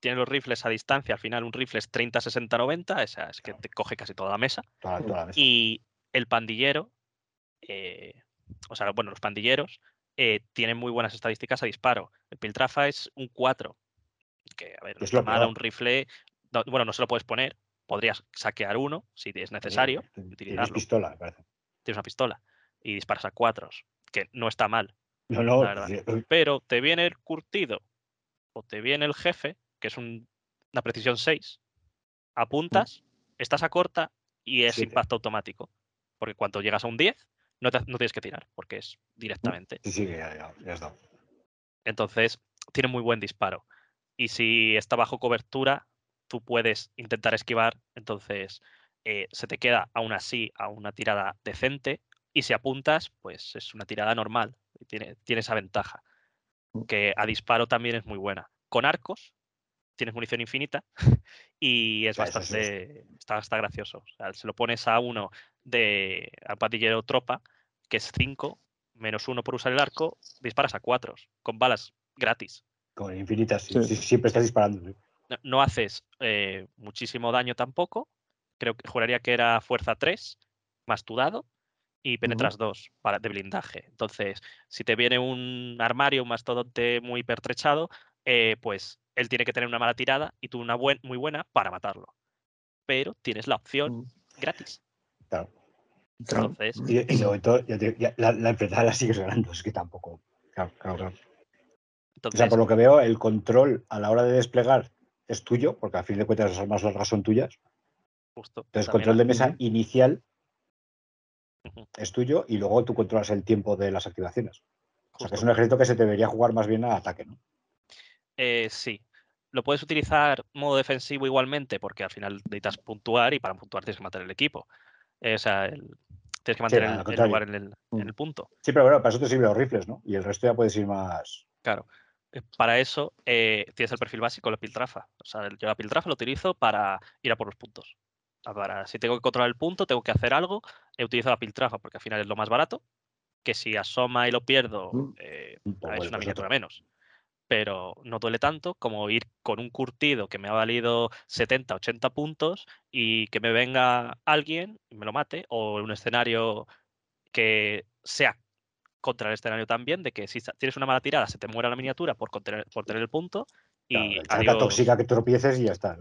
tiene los rifles a distancia, al final un rifle es 30, 60, 90, esa es que te coge casi toda la mesa. Toda, toda la mesa. Y el pandillero, eh, o sea, bueno, los pandilleros eh, tienen muy buenas estadísticas a disparo. El Piltrafa es un 4, que a ver, no Es está lo mal a peor. un rifle, no- bueno, no se lo puedes poner, podrías saquear uno si es necesario, Eh, Tienes utilizarlo. pistola, me parece. tienes una pistola y disparas a cuatros, que no está mal, No, no, verdad. sí, pero te viene el curtido o te viene el jefe, que es un- una precisión 6, apuntas, estás a corta y es Siete. impacto automático. Porque cuando llegas a un 10, no, te- no tienes que tirar, porque es directamente. sí, sí, ya, ya, ya dado. Entonces, tiene muy buen disparo. Y si está bajo cobertura, tú puedes intentar esquivar, entonces eh, se te queda aún así a una tirada decente. Y si apuntas, pues es una tirada normal. Tiene, tiene esa ventaja. Que a disparo también es muy buena. Con arcos, tienes munición infinita y es Claro, sí bastante. Está, está gracioso. O sea, se lo pones a uno de al patillero tropa, que es 5, menos uno por usar el arco, disparas a 4 con balas gratis. Con infinitas, sí, Sí. sí, siempre estás disparando. sí. No, no haces eh, muchísimo daño tampoco. Creo que juraría que era fuerza 3 más tu dado y penetras 2 para de blindaje. Entonces, si te viene un armario, un mastodonte muy pertrechado, eh, pues él tiene que tener una mala tirada y tú una buen, muy buena para matarlo. Pero tienes la opción gratis. Claro. Claro. Entonces, Y, y de momento ya te- ya la, la enfrentada la sigues ganando, es que tampoco. Claro, claro, claro. O sea, por lo que veo, el control a la hora de desplegar es tuyo, porque al fin de cuentas las armas largas son tuyas. justo. Entonces, control de mesa inicial es tuyo y luego tú controlas el tiempo de las activaciones. O sea, que es un ejército que se debería jugar más bien a ataque, ¿no? Eh, sí. Lo puedes utilizar modo defensivo igualmente, porque al final necesitas puntuar y para puntuar tienes que mantener el equipo. Eh, o sea, el- tienes que mantener el- lugar en el, en Mm. el punto. Sí, pero bueno, para eso te sirven los rifles, ¿no? Y el resto ya puedes ir más. Claro. Eh, Para eso eh, tienes el perfil básico, la piltrafa. O sea, yo la piltrafa lo utilizo para ir a por los puntos. Ah, Para, si tengo que controlar el punto, tengo que hacer algo, he utilizado la piltrafa porque al final es lo más barato. Que si asoma y lo pierdo, Mm. eh, poco es una pesote. miniatura menos. Pero no duele tanto como ir con un curtido que me ha valido 70, 80 puntos y que me venga alguien y me lo mate, o un escenario que sea contra el escenario también, de que si tienes una mala tirada se te muera la miniatura por, contener- por tener el punto y Claro, adiós. tóxica que tropieces y ya está.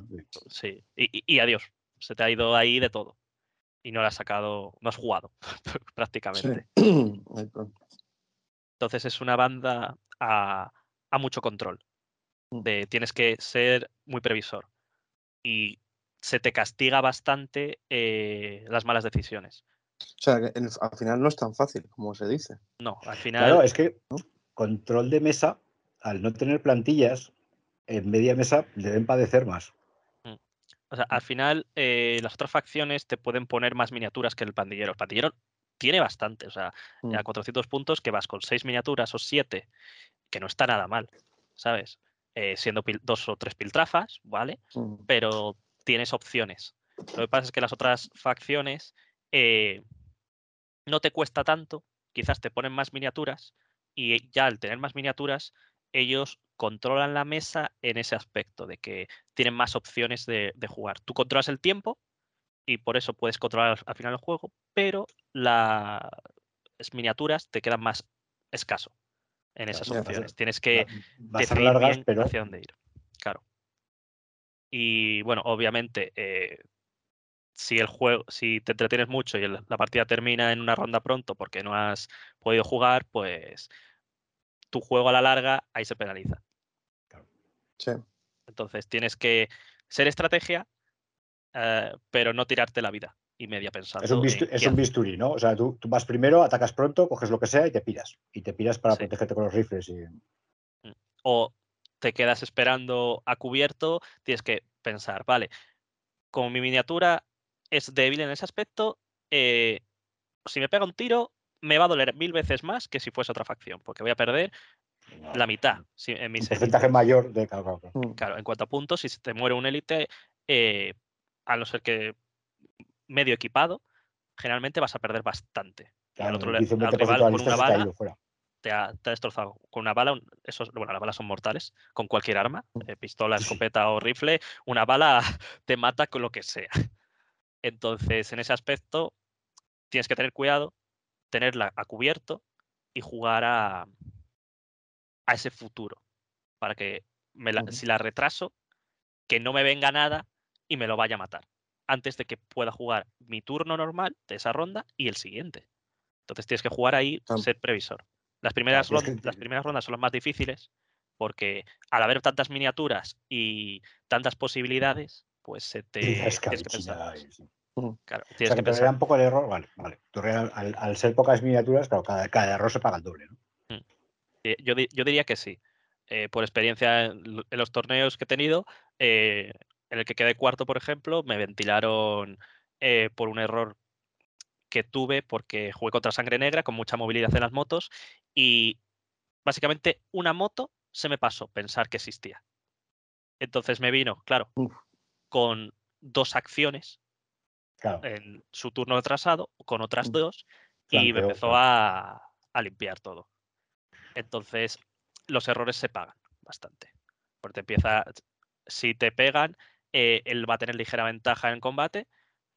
Sí, y, y- y adiós. Se te ha ido ahí de todo. Y no lo has sacado, no has jugado prácticamente. Sí. Entonces es una banda a, a mucho control. Mm. De, tienes que ser muy previsor. Y se te castiga bastante eh, las malas decisiones. O sea, que en- al final no es tan fácil como se dice. No, al final. Claro, es que control de mesa, al no tener plantillas, en media mesa deben padecer más. O sea, al final eh, las otras facciones te pueden poner más miniaturas que el pandillero. El pandillero tiene bastante, o sea, Mm. a 400 puntos que vas con 6 miniaturas o 7, que no está nada mal, ¿sabes? Eh, siendo pil- dos o tres piltrafas, ¿vale? Mm. Pero tienes opciones. Lo que pasa es que las otras facciones eh, no te cuesta tanto, quizás te ponen más miniaturas y ya al tener más miniaturas, ellos controlan la mesa en ese aspecto, de que tienen más opciones de, de jugar. Tú controlas el tiempo y por eso puedes controlar al final el juego, pero las miniaturas te quedan más escaso en esas opciones. Tienes que Va a ser decidir largas, bien pero hacia dónde ir. Claro. Y bueno, obviamente, eh, si el juego, si te entretienes mucho y el- la partida termina en una ronda pronto porque no has podido jugar, pues tu juego a la larga ahí se penaliza. Sí. Entonces tienes que ser estrategia, eh, pero no tirarte la vida y media pensando. es un, es bisturí, ¿no? O sea, tú, tú vas primero, atacas pronto, coges lo que sea y te piras. Y te piras para Sí. protegerte con los rifles. Y... o te quedas esperando a cubierto, tienes que pensar, vale, como mi miniatura es débil en ese aspecto, eh, si me pega un tiro, me va a doler mil veces más que si fuese otra facción, porque voy a perder la mitad si- en Un mis porcentaje élites. mayor de. Claro, claro, claro. Mm. Claro, en cuanto a puntos, si se te muere un élite, eh, a no ser que medio equipado, generalmente vas a perder bastante. Y al otro el le- 15 al 20% de rival con una se te ha bala fuera. te ha, te ha destrozado con una bala. esos, bueno, las balas son mortales con cualquier arma, eh, pistola, escopeta o rifle. Una bala te mata con lo que sea. Entonces, en ese aspecto, tienes que tener cuidado, tenerla a cubierto y jugar a, a ese futuro. Para que me la- Ujú. si la retraso, que no me venga nada y me lo vaya a matar. Antes de que pueda jugar mi turno normal de esa ronda y el siguiente. Entonces tienes que jugar ahí, Ah. ser previsor. Las primeras, las primeras rondas son las más difíciles porque al haber tantas miniaturas y tantas posibilidades, pues se te, tienes que pensar. Claro, O tienes sea, que que un poco el error. Vale, vale. Al, al ser pocas miniaturas, claro, cada, cada error se paga el doble, ¿no? Eh, Yo, yo diría que sí. Eh, por experiencia en los torneos que he tenido, eh, en el que quedé cuarto, por ejemplo, me ventilaron eh, por un error que tuve porque jugué contra Sangre Negra con mucha movilidad en las motos y básicamente una moto se me pasó pensar que existía. Entonces me vino, claro, Uf. con dos acciones Claro. en su turno atrasado, con otras dos, y me empezó claro. a, a limpiar todo. Entonces, los errores se pagan bastante. Porque te empieza, si te pegan, eh, él va a tener ligera ventaja en combate.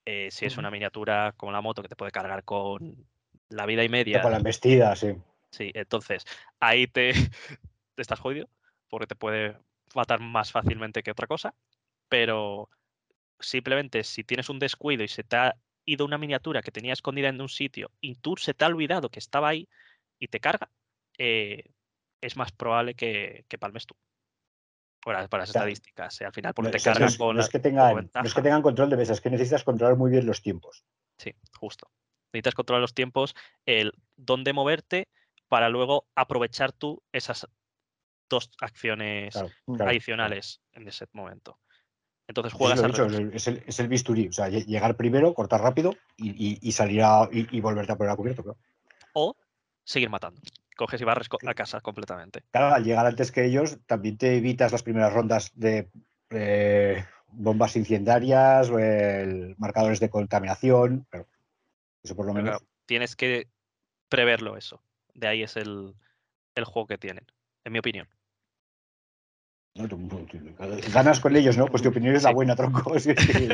eh, si es una miniatura como la moto que te puede cargar con la vida y media, Con la embestida, sí. sí, entonces ahí te, te estás jodido porque te puede matar más fácilmente que otra cosa. Pero simplemente si tienes un descuido y se te ha ido una miniatura que tenía escondida en un sitio y tú se te ha olvidado que estaba ahí y te carga, eh, es más probable que, que palmes tú. Para, para las Claro. estadísticas, eh, al final, porque No, te cargan es, con no es que tengan, no es que tengan control de mesa, es que necesitas controlar muy bien los tiempos. Sí, justo. Necesitas controlar los tiempos, el dónde moverte para luego aprovechar tú esas dos acciones Claro, claro, adicionales en ese momento. Entonces juegas dicho, es el, es el- bisturí. O sea, lle- llegar primero, cortar rápido y, y- y salir a, y, y volverte a poner a cubierto. Claro. o seguir matando. Coges y barres a casa completamente. Claro, al llegar antes que ellos, también te evitas las primeras rondas de eh, bombas incendiarias o el- marcadores de contaminación. Pero eso por lo menos. claro, tienes que preverlo eso. De ahí es el, el juego que tienen, en mi opinión. ganas con ellos, ¿no? Pues tu opinión es la buena, tronco. Sí, sí,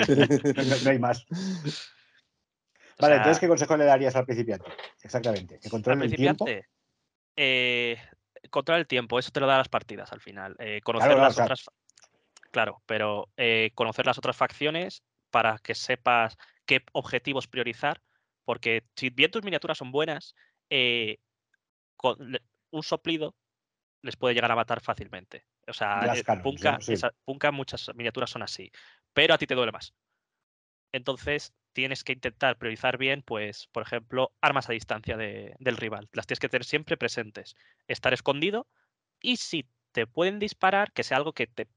no, hay más. O Vale, sea, entonces, ¿qué consejo le darías al principiante? Exactamente. Que controle el tiempo. Eh, controlar el tiempo, eso te lo da las partidas al final. Eh, conocer claro, las otras. Claro, pero eh, conocer las otras facciones para que sepas qué objetivos priorizar. Porque si bien tus miniaturas son buenas, eh, con un soplido les puede llegar a matar fácilmente. O sea. Punka, Sí. muchas miniaturas son así. Pero a ti te duele más. Entonces tienes que intentar priorizar bien, pues, por ejemplo, armas a distancia de- del rival. Las tienes que tener siempre presentes. Estar escondido y si te pueden disparar que sea algo que te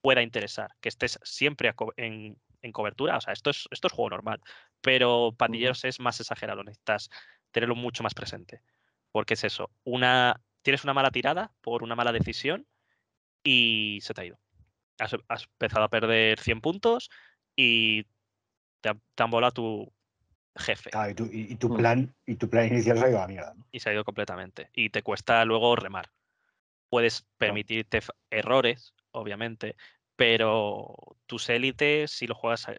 pueda interesar, que estés siempre co- en, en cobertura. O sea, esto es, esto es juego normal, pero pandilleros es más exagerado, necesitas tenerlo mucho más presente. Porque es eso, una, tienes una mala tirada por una mala decisión y se te ha ido. Has, has empezado a perder 100 puntos y te, ha- te han volado tu jefe Claro, y, tu, y- y tu Mm. plan, y tu plan inicial se ha ido a la mierda. ¿no? y se ha ido completamente. Y te cuesta luego remar. Puedes permitirte errores, obviamente, pero tus élites, si lo juegas, eh,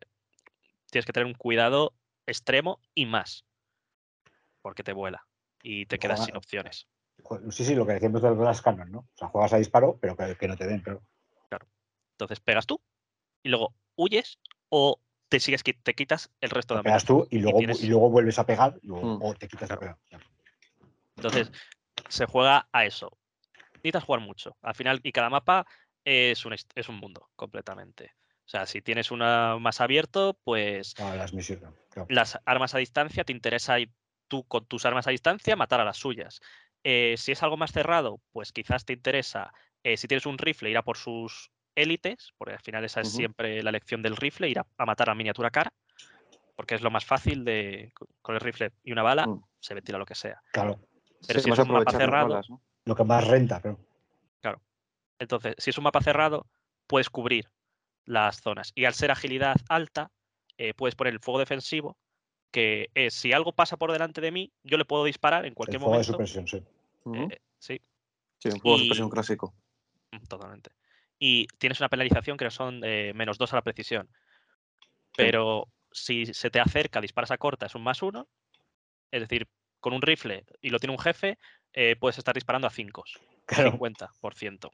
tienes que tener un cuidado extremo y más. Porque te vuela y te quedas Juega- sin opciones. Sí, sí, lo que decíamos de las canon, ¿no? O sea, juegas a disparo, pero que, que no te den, pero Entonces pegas tú y luego huyes o te sigues te quitas el resto de pegas amenazas. tú y luego, tienes- y luego vuelves a pegar luego- Mm. o te quitas Claro. de pegar. Entonces, se juega a eso. Necesitas jugar mucho. Al final, y cada mapa es un, es un mundo completamente. O sea, si tienes una más abierto, pues las misiones. claro. las armas a distancia, te interesa ir tú con tus armas a distancia matar a las suyas. Eh, si es algo más cerrado, pues quizás te interesa, eh, si tienes un rifle, ir a por sus élites, porque al final esa es siempre la elección del rifle, ir a, a matar a miniatura cara, porque es lo más fácil de co- con el rifle y una bala, Mm. se ventila lo que sea. Claro, Pero Sí, si es un mapa cerrado, balas, ¿no? lo que más renta, pero Entonces, si es un mapa cerrado, puedes cubrir las zonas. Y al ser agilidad alta, eh, puedes poner el fuego defensivo, que es si algo pasa por delante de mí, yo le puedo disparar en el cualquier fuego de momento. supresión, sí. Eh, sí, Sí, un juego de supresión clásico. mm, totalmente. Y tienes una penalización que son eh, menos dos a la precisión. Pero si se te acerca, disparas a corta, es un más uno. Es decir, con un rifle y lo tiene un jefe, eh, puedes estar disparando a 5, Claro. 50%.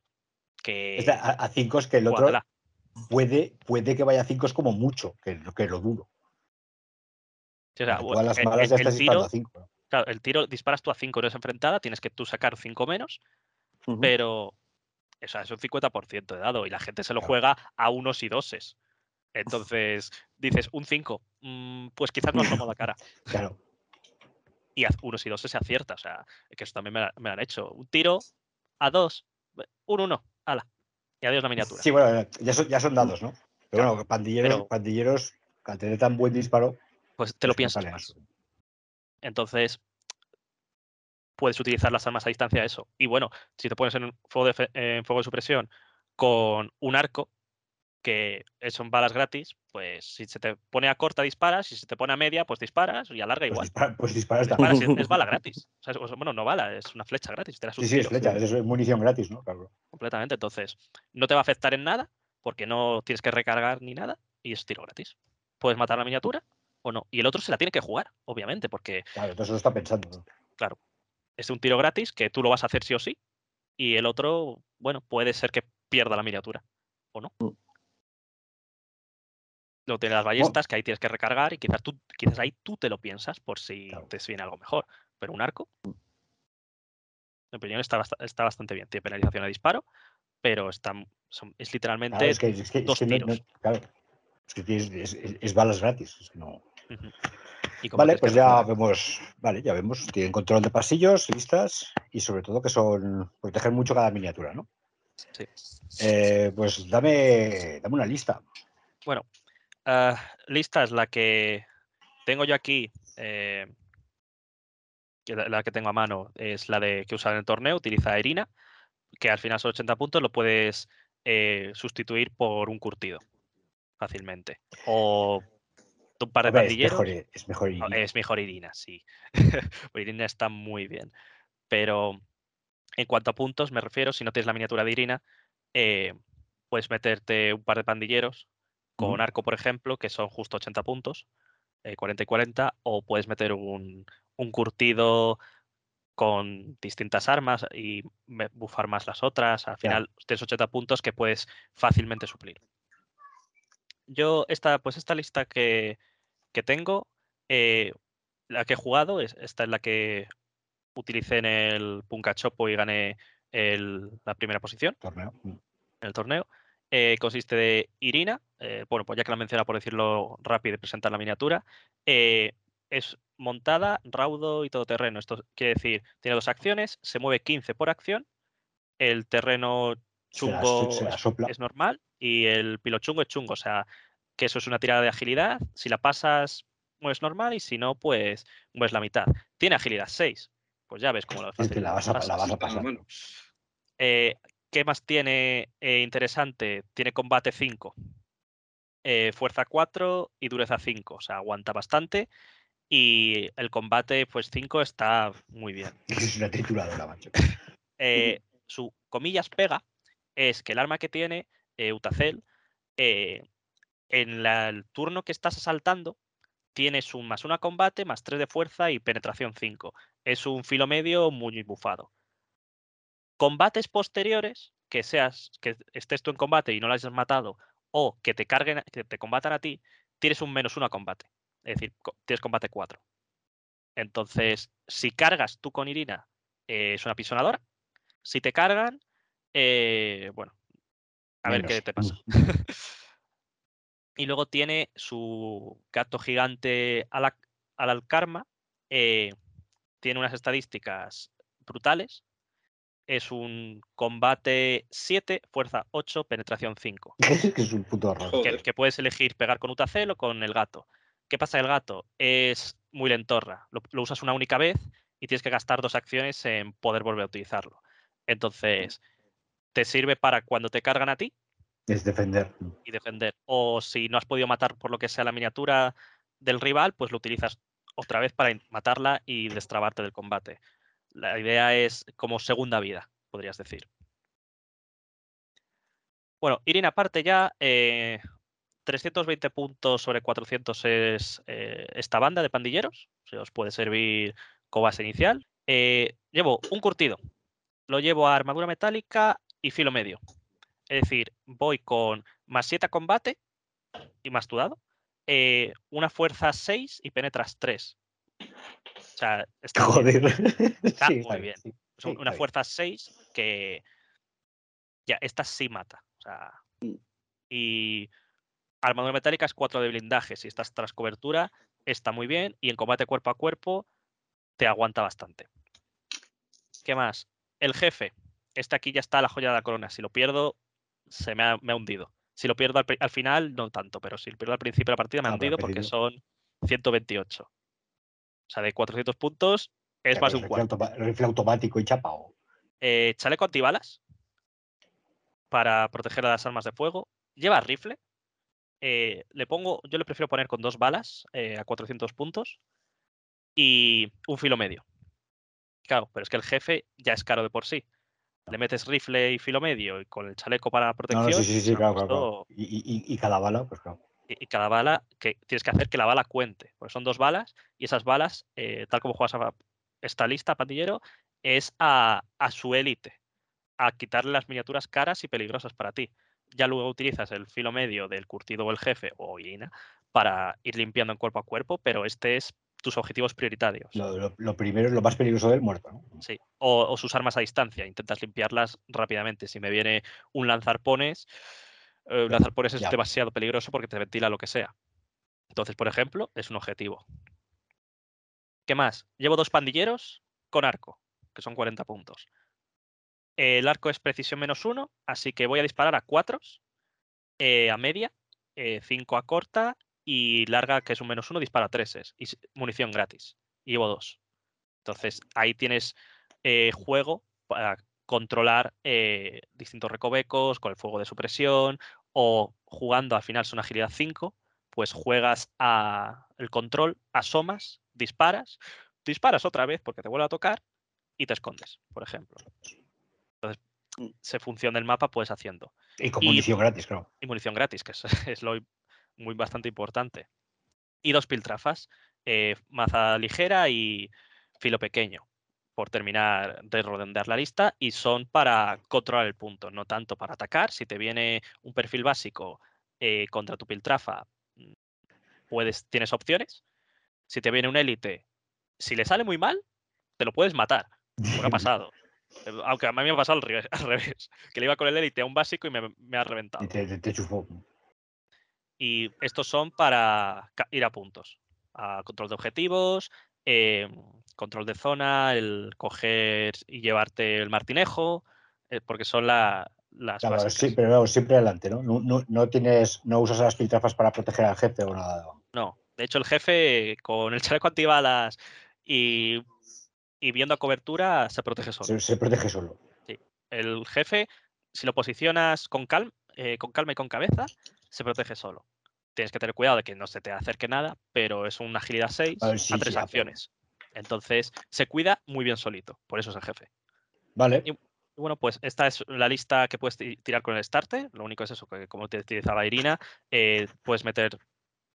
Que. Es a, a cinco es que el otro puede, puede que vaya a cinco es como mucho, que, lo- que lo duro. Sí, o sea, todas las el- malas el- ya estás tiro, disparando a cinco. ¿no? Claro, el tiro disparas tú a 5 horas enfrentada, tienes que tú sacar 5 menos, Ujú. pero o sea, es un 50% de dado y la gente se lo juega a unos y doses. Entonces dices, un 5, pues quizás no asomo la cara. Claro. Y a unos y doses se acierta, o sea, que eso también me, la- me lo han hecho. Un tiro a 2, un 1, ala. Y adiós la miniatura. Sí, bueno, ya son, ya son dados, ¿no? Pero bueno, pandilleros, pero- pandilleros, al tener tan buen disparo, Pues te lo pues, piensas más. Entonces, puedes utilizar las armas a distancia a eso. Y bueno, si te pones en un fuego de, en fuego de supresión con un arco, que son balas gratis, pues si se te pone a corta disparas, si se te pone a media, pues disparas y a larga Pues, igual. dispara- pues disparas también. Disparas, es, es bala gratis. O sea, es- bueno, no bala, es una flecha gratis. Te Sí, sí, es flecha, es munición gratis, ¿no? Claro. completamente. Entonces, no te va a afectar en nada, porque no tienes que recargar ni nada, y es tiro gratis. Puedes matar la miniatura o no. Y el otro se la tiene que jugar, obviamente, porque Claro, entonces lo está pensando. ¿no? Es un tiro gratis que tú lo vas a hacer sí o sí. Y el otro, bueno, puede ser que pierda la miniatura o no. Mm. Luego tiene las ballestas que ahí tienes que recargar y quizás, tú, quizás ahí tú te lo piensas por si Claro. te viene algo mejor. Pero un arco, en mi opinión, está, bast- está bastante bien. Tiene penalización a disparo, pero está, son- es literalmente. Claro, es que, es que- es dos que no- no- tiros. claro, es que balas gratis. es que no-. Y Vale, pues ya vemos, vale, ya vemos. Tienen control de pasillos, listas y sobre todo que son proteger mucho cada miniatura, ¿no? Sí. Eh, pues dame, dame una lista. Bueno, ah, lista es la que tengo yo aquí. eh, que la, la que tengo a mano es la de que usar en el torneo. Utiliza Irina, que al final son 80 puntos, lo puedes eh, sustituir por un curtido fácilmente. O un par de Hombre, es pandilleros. mejor, es mejor No, Irina. es mejor Irina, sí. Irina está muy bien. Pero en cuanto a puntos, me refiero, si no tienes la miniatura de Irina, eh, puedes meterte un par de pandilleros con arco, por ejemplo, que son justo 80 puntos, eh, 40 y 40, o puedes meter un, un curtido con distintas armas y bufar más las otras. Al Claro. final tienes 80 puntos que puedes fácilmente suplir. Yo, esta, pues esta lista que, que tengo, eh, la que he jugado, es, esta es la que utilicé en el Punkachopo y gané el- la primera posición Torneo. Mm. en el torneo. Eh, consiste de Irina, eh, bueno, pues ya que la menciona por decirlo rápido y presentar la miniatura, es montada, raudo y todoterreno. Esto quiere decir, tiene dos acciones, se mueve 15 por acción, el terreno Se la- chungo se la es normal y el pilochungo es chungo. O sea, que eso es una tirada de agilidad. Si la pasas, mueves normal y si no, pues mueves la mitad. Tiene agilidad 6. Pues ya ves cómo lo Es que fácil la vas a, la vas a pasar. Eh, ¿Qué más tiene eh, interesante? Tiene combate 5, eh, fuerza 4 y dureza 5. O sea, aguanta bastante. Y el combate, pues 5 está muy bien. Es una trituradora, macho. Su comillas pega es que el arma que tiene eh, eh, en el turno que estás asaltando, tienes un más una combate, más 3 de fuerza y penetración 5. Es un filo medio muy bufado. Combates posteriores, que seas, que estés tú en combate y no lo hayas matado, o que te carguen, que te combatan a ti, tienes un menos uno a combate. Es decir, tienes combate 4. Entonces, si cargas tú con Irina, eh, es una pisonadora. Si te cargan, eh, bueno, a ver qué te pasa. y luego tiene su gato gigante al Alkarma. eh, tiene unas estadísticas brutales. Es un combate 7, fuerza 8, penetración 5 que es un puto horror. Joder. que, que puedes elegir pegar con Utacel o con el gato. ¿Qué pasa? El gato es muy lentorra. Lo, lo usas una única vez y tienes que gastar dos acciones en poder volver a utilizarlo. Entonces, te sirve para cuando te cargan a ti Es defender. y defender. O si no has podido matar por lo que sea la miniatura del rival, pues lo utilizas otra vez para matarla y destrabarte del combate. La idea es como segunda vida, podrías decir. Bueno, Irina aparte ya, eh, 320 puntos sobre 400 es eh, esta banda de pandilleros. Se os puede servir como base inicial. Eh, llevo un curtido. Lo llevo a armadura metálica y filo medio. Es decir, voy con más 7 a combate y más tu dado. eh, una fuerza 6 y penetras 3. O sea, está muy bien. Joder. Está Sí, muy bien. sí. Es un- Sí, una está bien. fuerza 6 que ya, esta sí mata. O sea, y armadura metálica es 4 de blindaje. Si estás tras cobertura, está muy bien. Y en combate cuerpo a cuerpo, te aguanta bastante. ¿Qué más? El jefe. Este aquí ya está la joya de la corona. Si lo pierdo, se me ha, me ha hundido. Si lo pierdo al, final, no tanto, pero si lo pierdo al principio de la partida, me ha Ah, hundido porque son 128. O sea, de 400 puntos es más de un cuarto. Rifle automático y chapao. Eh, chaleco antibalas para proteger a las armas de fuego. Lleva rifle. Eh, le pongo, yo le prefiero poner con dos balas eh, a 400 puntos y un filo medio. Claro, pero es que el jefe ya es caro de por sí. Le metes rifle y filo medio y con el chaleco para protección. no, sí, sí, claro, claro, Y, y- y cada bala, pues claro. y, y cada bala, que tienes que hacer que la bala cuente. Porque son dos balas y esas balas, eh, tal como juegas a esta lista, pandillero, es a, a su élite, a quitarle las miniaturas caras y peligrosas para ti. Ya luego utilizas el filo medio del curtido o el jefe o Irina para ir limpiando en cuerpo a cuerpo, pero este es tus objetivos prioritarios. Lo, lo- lo primero es lo más peligroso del muerto, ¿no? Sí. O, o sus armas a distancia, intentas limpiarlas rápidamente. Si me viene un lanzarpones, eh, lanzarpones es ya. demasiado peligroso porque te ventila lo que sea. Entonces, por ejemplo, es un objetivo. ¿Qué más? Llevo dos pandilleros con arco, que son 40 puntos. El arco es precisión menos uno, así que voy a disparar a cuatros, eh, a media, 5 a corta y larga, que es un menos uno, dispara treses. Y munición gratis. Y llevo dos. Entonces, ahí tienes eh, juego para controlar eh, distintos recovecos con el fuego de supresión o jugando al final son agilidad 5, pues juegas a el control, asomas, disparas, disparas otra vez porque te vuelve a tocar y te escondes, por ejemplo. Entonces, Mm. se funciona el mapa pues haciendo. Y con Y- munición gratis, claro. Y munición gratis, que es, es lo muy bastante importante. Y dos piltrafas, eh, maza ligera y filo pequeño, por terminar de redondear la lista, y son para controlar el punto, no tanto para atacar. Si te viene un perfil básico eh, contra tu piltrafa, mm, puedes, tienes opciones. Si te viene un élite, si le sale muy mal, te lo puedes matar. Porque ha pasado. Aunque a mí me ha pasado al revés, al revés, que le iba con el élite a un básico y me, me ha reventado. Y te, te, te chufó. Y estos son para ir a puntos. A control de objetivos, eh, control de zona, el coger y llevarte el martinejo, eh, porque son la- las Claro, básicas. sí, pero vamos, siempre adelante, ¿no? No, no- no tienes, no usas las piltrafas para proteger al jefe o nada. No, de hecho el jefe con el chaleco antibalas y, y viendo a cobertura se protege solo. Se, se protege solo. El jefe, si lo posicionas con calma, con calma y con cabeza, se protege solo. Tienes que tener cuidado de que no se te acerque nada, pero es una agilidad 6 A ver, sí, a sí, tres acciones. Entonces se cuida muy bien solito, por eso es el jefe. Vale. Y- bueno, pues esta es la lista que puedes ti- tirar con el starter. Lo único es eso, que como te utilizaba Irina, eh, puedes meter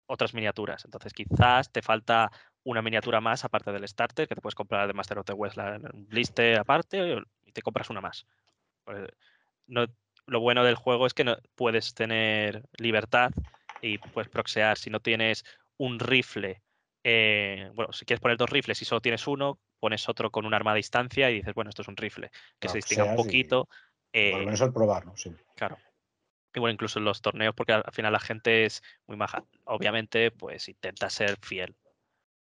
otras miniaturas. Entonces quizás te falta una miniatura más aparte del starter, que te puedes comprar de Master of the un blister aparte y te compras una más. Pues, no, lo bueno del juego es que no, puedes tener libertad y puedes proxear. Si no tienes un rifle, eh, bueno, si quieres poner dos rifles y solo tienes uno, pones otro con un arma a distancia y dices, bueno, esto es un rifle, que se distinga un Proxeas y- poquito. Por eh, lo menos al probar, ¿no? Sí. Claro. Y bueno, incluso en los torneos, porque al final la gente es muy maja. Obviamente, pues intenta ser fiel.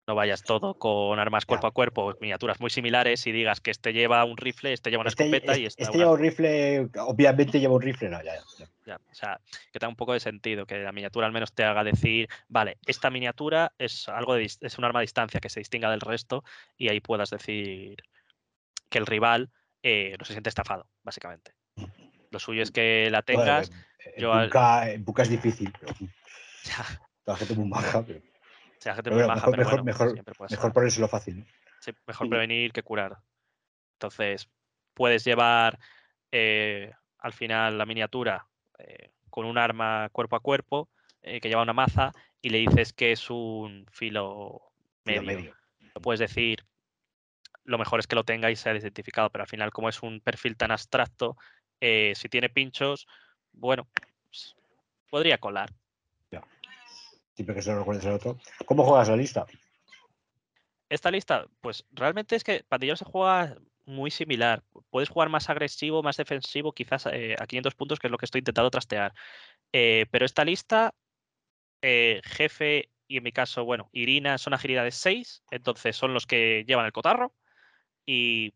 No vayas todo con armas cuerpo a cuerpo, miniaturas muy similares y digas que este lleva un rifle, este lleva una Este, escopeta y este- este una- lleva un rifle, obviamente lleva un rifle, no, ya, ya, ya. o sea, que tenga un poco de sentido, que la miniatura al menos te haga decir, vale, esta miniatura es algo de, es un arma a distancia que se distinga del resto y ahí puedas decir que el rival eh, no se siente estafado, básicamente. Lo suyo es que la Bueno, tengas. en- yo en al- Buca- en Buca es difícil, pero la gente muy maja, pero o sea, gente Pero muy bueno, maja, mejor- pero mejor- bueno, mejor- mejor hacer- ponérselo fácil. ¿no? Sí, mejor Sí. prevenir que curar. Entonces, puedes llevar eh, al final la miniatura eh, con un arma cuerpo a cuerpo eh, que lleva una maza y le dices que es un filo medio. medio. Lo puedes decir, lo mejor es que lo tenga y sea identificado, pero al final, como es un perfil tan abstracto, si tiene pinchos, bueno, pues, podría colar. Siempre que se lo recuerdes otro. ¿Cómo juegas la lista? Esta lista, pues realmente es que Pandillero se juega muy similar. Puedes jugar más agresivo, más defensivo, quizás eh, a 500 puntos, que es lo que estoy intentando trastear. Eh, pero esta lista, eh, jefe y en mi caso, bueno, Irina son agilidades 6, entonces son los que llevan el cotarro y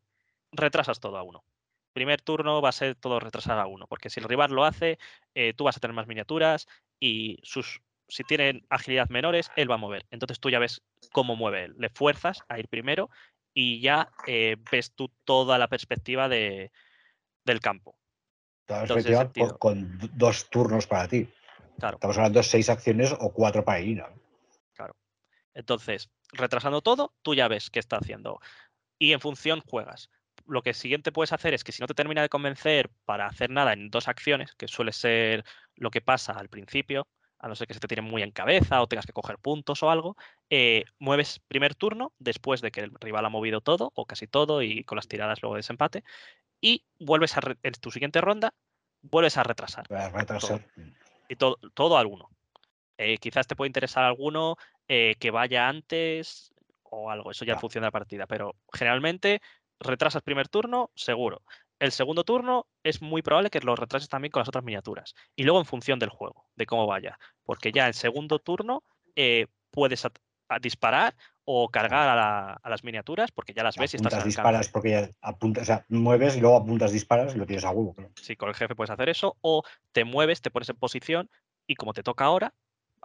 retrasas todo a uno. Primer turno va a ser todo retrasar a uno, porque si el rival lo hace, tú vas a tener más miniaturas y sus, si tienen agilidad menores, él va a mover. Entonces tú ya ves cómo mueve él. Le fuerzas a ir primero y ya eh, ves tú toda la perspectiva de, del campo. Toda la Entonces, perspectiva sentido. con, dos turnos para ti. Claro. Estamos hablando de seis acciones o cuatro para Irina. ¿no? Entonces, retrasando todo, tú ya ves qué está haciendo. Y en función juegas. Lo que siguiente puedes hacer es que si no te termina de convencer para hacer nada en dos acciones, que suele ser lo que pasa al principio, a no ser que se te tiren muy en cabeza o tengas que coger puntos o algo, eh, mueves primer turno después de que el rival ha movido todo o casi todo y con las tiradas luego de desempate, y vuelves a en tu siguiente ronda, vuelves a retrasar Para retrasar. y todo, todo al uno. Eh, quizás te puede interesar alguno eh, que vaya antes o algo, eso ya función de la partida, pero generalmente retrasas primer turno, seguro. El segundo turno es muy probable que lo retrases también con las otras miniaturas. Y luego en función del juego, de cómo vaya. Porque ya en segundo turno eh, puedes disparar o cargar a, la- a las miniaturas porque ya las ves y estás disparas, porque ya apuntas, o sea, mueves y luego apuntas, disparas y lo tienes a huevo. Sí, con el jefe puedes hacer eso, o te mueves, te pones en posición y como te toca ahora,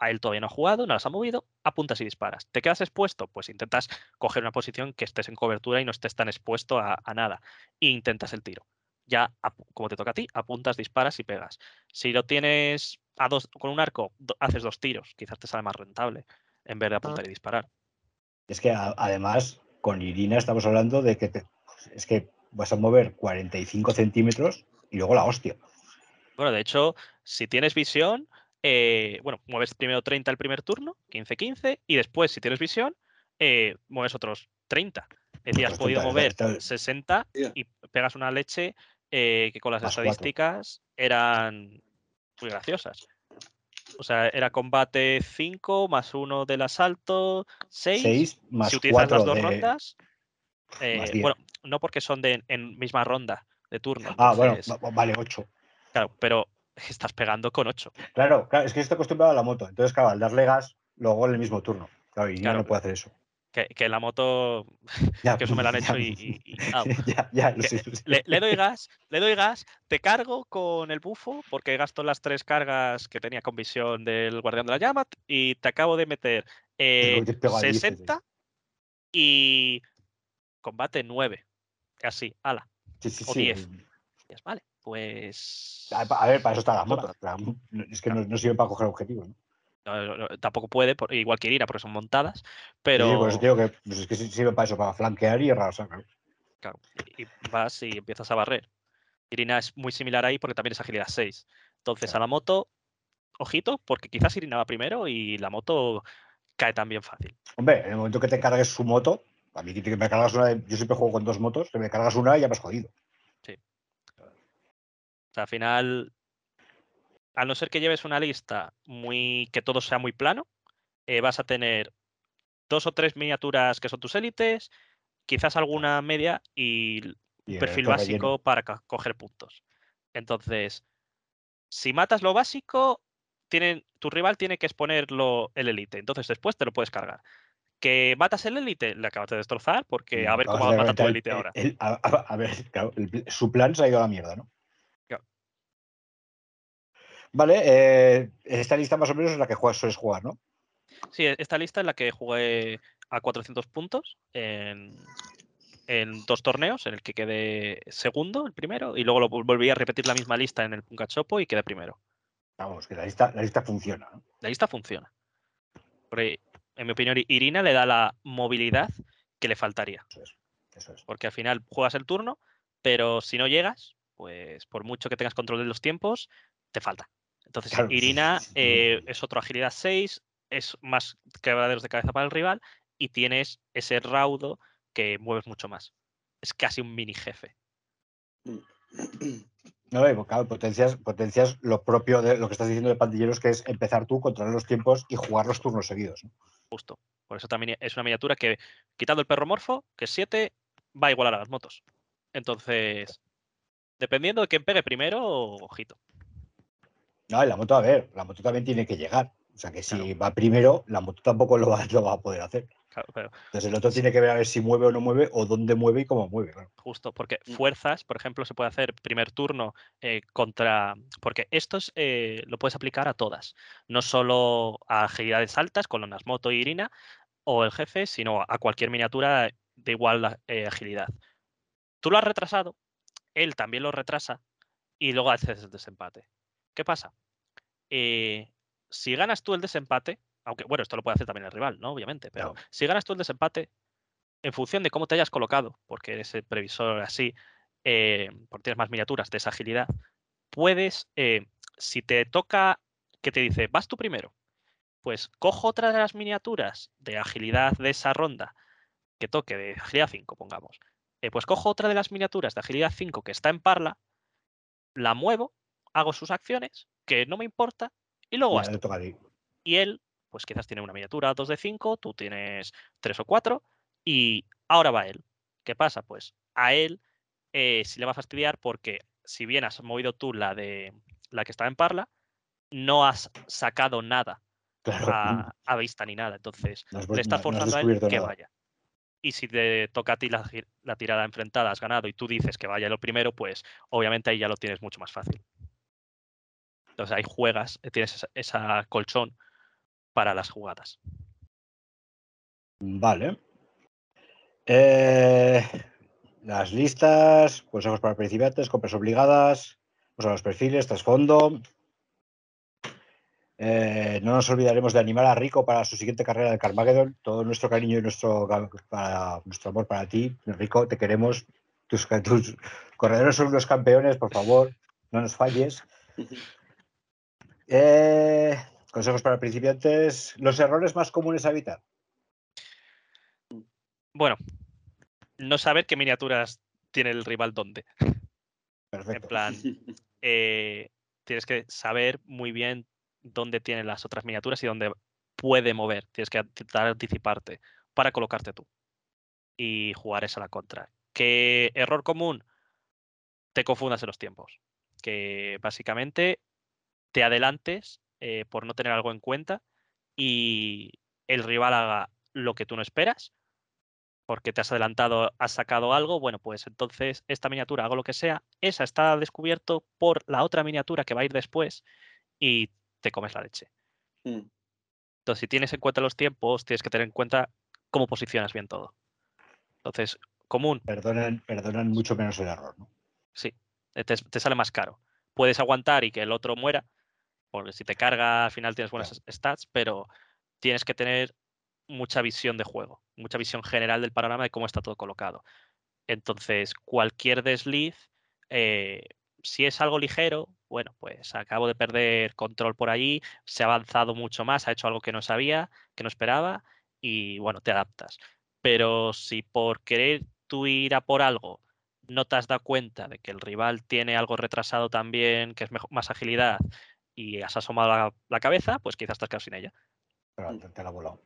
a él todavía no ha jugado, no las ha movido, apuntas y disparas. ¿Te quedas expuesto? Pues intentas coger una posición que estés en cobertura y no estés tan expuesto a, a nada. E intentas el tiro. Ya, como te toca a ti, apuntas, disparas y pegas. Si lo tienes a dos, con un arco, do- haces dos tiros, quizás te sale más rentable en vez de apuntar y disparar. Es que a- además, con Irina estamos hablando de que te- es que vas a mover 45 centímetros y luego la hostia. Bueno, de hecho, si tienes visión, eh, bueno, mueves primero 30 el primer turno, 15-15, y después, si tienes visión, eh, mueves otros 30. Es decir, has podido 30, mover está- está- 60 Hostia. y pegas una leche eh, que con las Más cuatro. estadísticas eran muy graciosas. O sea, era combate 5 más 1 del asalto, 6. 6 más si utilizas 4 las dos de... rondas, eh, 10. bueno, no porque son de en misma ronda de turno. Ah, bueno, entonces, va- vale, 8. Claro, pero estás pegando con 8. Claro, claro, es que estoy acostumbrado a la moto. Entonces, claro, al darle gas, luego en el mismo turno. Claro, Irina Claro. no puede hacer eso. Que, que la moto, Ya, que eso me lo han hecho ya, y, y- y- ya, ya, lo Que, sé, lo sé. le, le doy gas, le doy gas, te cargo con el bufo porque gasto las tres cargas que tenía con visión del guardián de la llama y te acabo de meter eh, Luego te pego a diez, 60 y combate 9. Así, ala. Sí, sí, o sí. 10. Dices, Vale, pues. A, a ver, para eso está la Toma. moto. para- Es que no, no sirve para coger objetivos. ¿no? no, no, no, tampoco puede, por- igual que Irina, porque son montadas, Sí, pero. eso te digo que pues es que sirve para eso, para flanquear y arrasar. claro. Claro, y vas y empiezas a barrer. Irina es muy similar ahí porque también es agilidad 6. Entonces a la moto, ojito, porque quizás Irina va primero y la moto cae también fácil. Hombre, en el momento que te cargues su moto, a mí que me cargas una, yo siempre juego con dos motos, que me cargas una y ya me has jodido. O sea, al final, a no ser que lleves una lista muy que todo sea muy plano, eh, vas a tener dos o tres miniaturas que son tus élites, quizás alguna media y el perfil básico para coger puntos. Entonces, si matas lo básico, tienen, tu rival tiene que exponerlo el élite. Entonces después te lo puedes cargar. Que matas el élite, le acabas de destrozar porque a ver cómo mata tu élite ahora. el- a, a- a ver, claro, el- su plan se ha ido a la mierda, ¿no? Vale, eh, esta lista más o menos es la que juegas, sueles jugar, ¿no? Sí, e- esta lista es la que jugué a 400 puntos en, en dos torneos, en el que quedé segundo, el primero, y luego lo vol- volví a repetir la misma lista en el Punkachopo y quedé primero. Vamos, que la lista, la lista funciona. ¿no? La lista funciona. Porque, en mi opinión, Irina le da la movilidad que le faltaría. Eso es. Eso es. Porque al final juegas el turno, pero si no llegas, pues por mucho que tengas control de los tiempos, te falta. Entonces, Claro. Irina eh, es otro agilidad 6, es más quebraderos de cabeza para el rival y tienes ese raudo que mueves mucho más. Es casi un mini jefe. No, eh, claro, potencias, potencias lo propio de lo que estás diciendo de pandilleros, que es empezar tú, controlar los tiempos y jugar los turnos seguidos. ¿no? Justo. Por eso también es una miniatura que, quitando el perro morfo, que es 7, va a igualar a las motos. Entonces, dependiendo de quién pegue primero, ojito. No, la moto, a ver, la moto también tiene que llegar. O sea que si Claro. va primero, la moto tampoco lo va, lo va a poder hacer. Claro, Entonces el otro tiene que ver a ver si mueve o no mueve, o dónde mueve y cómo mueve. claro. Justo, porque Mm. fuerzas, por ejemplo, se puede hacer primer turno eh, contra. Porque estos eh, lo puedes aplicar a todas, no solo a agilidades altas, con las moto y Irina, o el jefe, sino a cualquier miniatura de igual eh, agilidad. Tú lo has retrasado, él también lo retrasa, y luego haces el desempate. ¿Qué pasa? Eh, si ganas tú el desempate, aunque bueno, esto lo puede hacer también el rival, ¿no? Obviamente, pero si ganas tú el desempate, en función de cómo te hayas colocado, porque eres el previsor así, eh, porque tienes más miniaturas de esa agilidad, puedes, eh, si te toca que te dice, vas tú primero, pues cojo otra de las miniaturas de agilidad de esa ronda que toque de agilidad 5, pongamos. eh, pues cojo otra de las miniaturas de agilidad 5 que está en parla, la muevo, hago sus acciones, que no me importa, y luego. Y él, pues quizás tiene una miniatura 2 de 5, tú tienes 3 o 4, y ahora va él. ¿Qué pasa? Pues a él eh, si le va a fastidiar porque si bien has movido tú la de la que estaba en parla, no has sacado nada Claro. a, a vista ni nada. Entonces, No has- le estás no forzando a él que nada. vaya. Y si te toca a ti la, la tirada enfrentada, has ganado y tú dices que vaya lo primero, pues obviamente ahí ya lo tienes mucho más fácil. Entonces ahí juegas, eh, tienes esa, esa colchón para las jugadas. Vale. Eh, las listas, consejos para principiantes, compras obligadas, o sea, los perfiles, trasfondo. Eh, no nos olvidaremos de animar a Rico para su siguiente carrera de Carmageddon. Todo nuestro cariño y nuestro, para- nuestro amor para ti, Rico, te queremos. Tus, tus corredores son unos campeones, por favor, no nos falles. Eh, consejos para principiantes. Los errores más comunes a evitar. Bueno, no saber qué miniaturas tiene el rival dónde. En Perfecto. plan, eh, tienes que saber muy bien dónde tiene las otras miniaturas y dónde puede mover. Tienes que intentar anticiparte para colocarte tú y jugar esa a la contra. ¿Qué error común? Te confundas en los tiempos. Que básicamente te adelantes eh, por no tener algo en cuenta y el rival haga lo que tú no esperas porque te has adelantado, has sacado algo, bueno, pues entonces esta miniatura, hago lo que sea, esa está descubierto por la otra miniatura que va a ir después y te comes la leche. Mm. Entonces, si tienes en cuenta los tiempos, tienes que tener en cuenta cómo posicionas bien todo. Entonces, común, Perdonan, perdonan mucho menos el error, ¿no? sí, te, te sale más caro. Puedes aguantar y que el otro muera, porque si te carga al final tienes buenas stats, pero tienes que tener mucha visión de juego, mucha visión general del panorama de cómo está todo colocado. Entonces, cualquier desliz, eh, si es algo ligero, bueno, pues acabo de perder control por allí, se ha avanzado mucho más, ha hecho algo que no sabía, que no esperaba, y bueno, te adaptas. Pero si por querer tú ir a por algo no te has dado cuenta de que el rival tiene algo retrasado también, que es más agilidad, y has asomado la, la cabeza, pues quizás has quedado sin ella. Pero te, te la ha volado.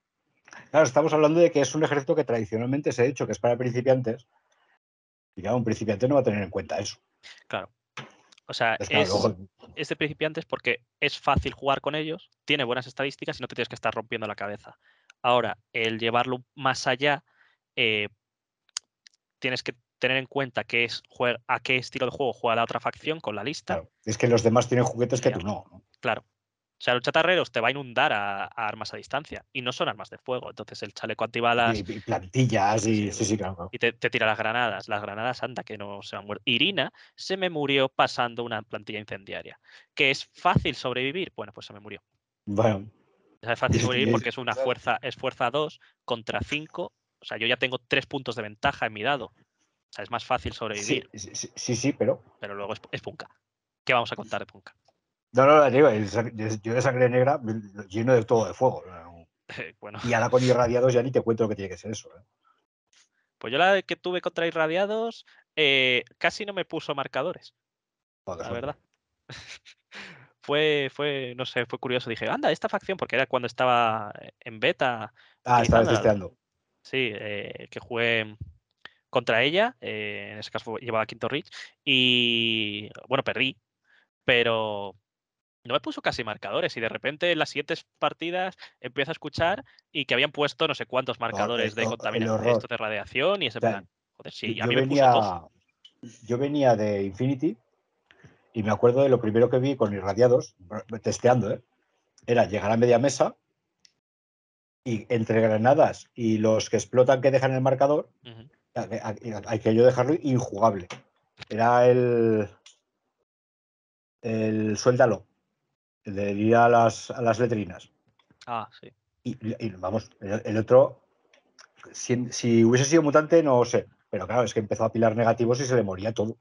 Claro, estamos hablando de que es un ejército que tradicionalmente se ha dicho que es para principiantes. Y claro, un principiante no va a tener en cuenta eso. O sea, claro, es, luego- es de principiantes porque es fácil jugar con ellos, tiene buenas estadísticas y no te tienes que estar rompiendo la cabeza. Ahora, el llevarlo más allá, eh, tienes que tener en cuenta qué es, jue- a qué estilo de juego juega la otra facción con la lista. claro, es que los demás tienen juguetes que tú no. ¿no? Claro. O sea, los chatarreros te va a inundar a, a armas a distancia y no son armas de fuego. Entonces, el chaleco antibalas Y, y plantillas y. Sí, Sí, sí, claro. claro. y te, te tira las granadas. Las granadas, anda, que no se han muerto. Irina se me murió pasando una plantilla incendiaria. ¿Que es fácil sobrevivir? Bueno, pues se me murió. Bueno, O sea, es fácil sobrevivir porque es una fuerza, es fuerza 2 contra 5. O sea, yo ya tengo 3 puntos de ventaja en mi dado. O sea, es más fácil sobrevivir, sí, sí, sí, sí, pero. pero luego es, es punka. ¿Qué vamos a contar de punka? No, no, digo, yo de sangre negra lleno de todo de fuego. ¿no? bueno, Y ahora con irradiados ya ni te cuento lo que tiene que ser eso. ¿eh? pues yo la que tuve contra irradiados eh, casi no me puso marcadores. Joder, la verdad. fue, fue, no sé, fue curioso. Dije, anda, esta facción, porque era cuando estaba en beta, Ah, utilizándola. testeando. sí, eh, que jugué contra ella, eh, en ese caso llevaba Quinto Reach, y bueno, perdí, pero no me puso casi marcadores y de repente en las siguientes partidas empiezo a escuchar y que habían puesto no sé cuántos marcadores de el- el contaminación, esto de radiación y ese O sea, plan. Joder, sí, yo, a mí yo me puso dos. venía, yo venía de Infinity y me acuerdo de lo primero que vi con irradiados, testeando, ¿eh? era llegar a media mesa y entre granadas y los que explotan que dejan el marcador, Ujú. hay hay- que yo dejarlo injugable. Era el. El suéldalo. El de ir a las, a las letrinas. Ah, sí. Y, y vamos, el, el otro. Si, si hubiese sido mutante, no sé. Pero claro, es que empezó a pilar negativos y se le moría todo.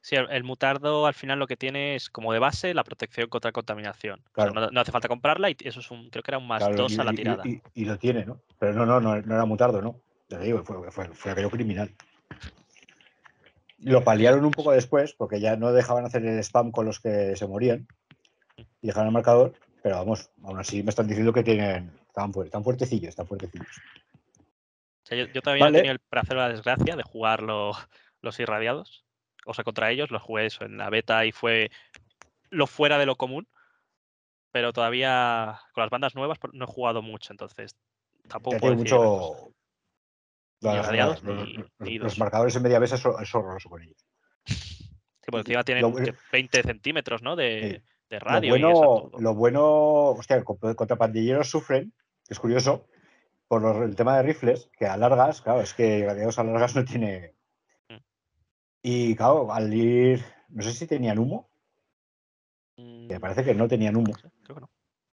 Sí, el, el mutardo al final lo que tiene es como de base la protección contra contaminación. O sea, Claro. no, no hace falta comprarla y eso es un, creo que era un más Claro, 2 y, a la tirada. y- y lo tiene, ¿no? Pero no, no, no, no era mutardo, ¿no? Te digo, fue, fue, fue aquello criminal. Lo paliaron un poco después, porque ya no dejaban hacer el spam con los que se morían y dejaban el marcador, pero vamos, aún así me están diciendo que tienen. Están, fuer- están fuertecillos, están fuertecillos. O sea, yo, yo todavía Vale. no he tenido el placer o la desgracia de jugar lo- los irradiados. O sea, contra ellos los jugué eso en la beta y fue lo fuera de lo común. Pero todavía con las bandas nuevas por- no he jugado mucho, entonces tampoco puedo decir mucho. Los, los dos. marcadores en media mesa es, hor- es horroroso con ellos. Sí, por encima tienen Lo- que 20 centímetros, ¿no? De, de Lo radio y eso. bueno, todo. lo bueno, hostia, contra pandilleros sufren, que es curioso, por los- el tema de rifles, que a largas, claro, es que gladiados a largas no tiene. Mm. Y claro, al ir, no sé si tenían humo, me Mm, parece que no tenían humo. creo que no.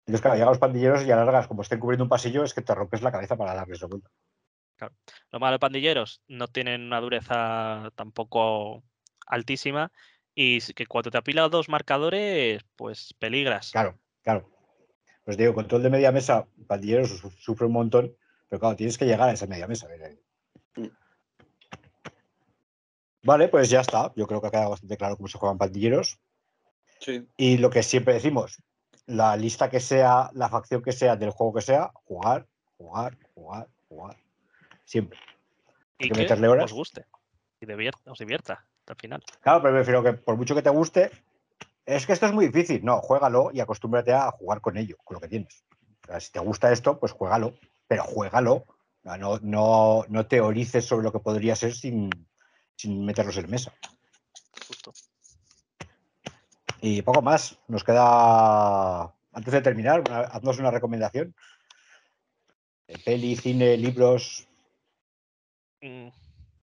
Entonces, claro, llegan los pandilleros y a largas, como estén cubriendo un pasillo, es que te rompes la cabeza para darles la vuelta. Lo malo de pandilleros, no tienen una dureza tampoco altísima y que cuando te apila dos marcadores, pues peligras. Claro, claro. Pues digo, control de media mesa, pandilleros su- sufre un montón, pero claro, tienes que llegar a esa media mesa. eh. Mm. Vale, pues ya está. Yo creo que ha quedado bastante claro cómo se juegan pandilleros. Sí. Y lo que siempre decimos, la lista que sea, la facción que sea, del juego que sea, jugar, jugar, jugar, jugar. Siempre. y que meterle horas. os guste y os divierta al final. Claro, pero prefiero que por mucho que te guste, es que esto es muy difícil. No, juégalo y acostúmbrate a jugar con ello, con lo que tienes. O sea, si te gusta esto, pues juégalo, pero juégalo No, no, no teorices sobre lo que podría ser sin, sin meterlos en mesa. Justo. Y poco más. Nos queda, antes de terminar, una- haznos una recomendación. De peli, cine, libros. Mm,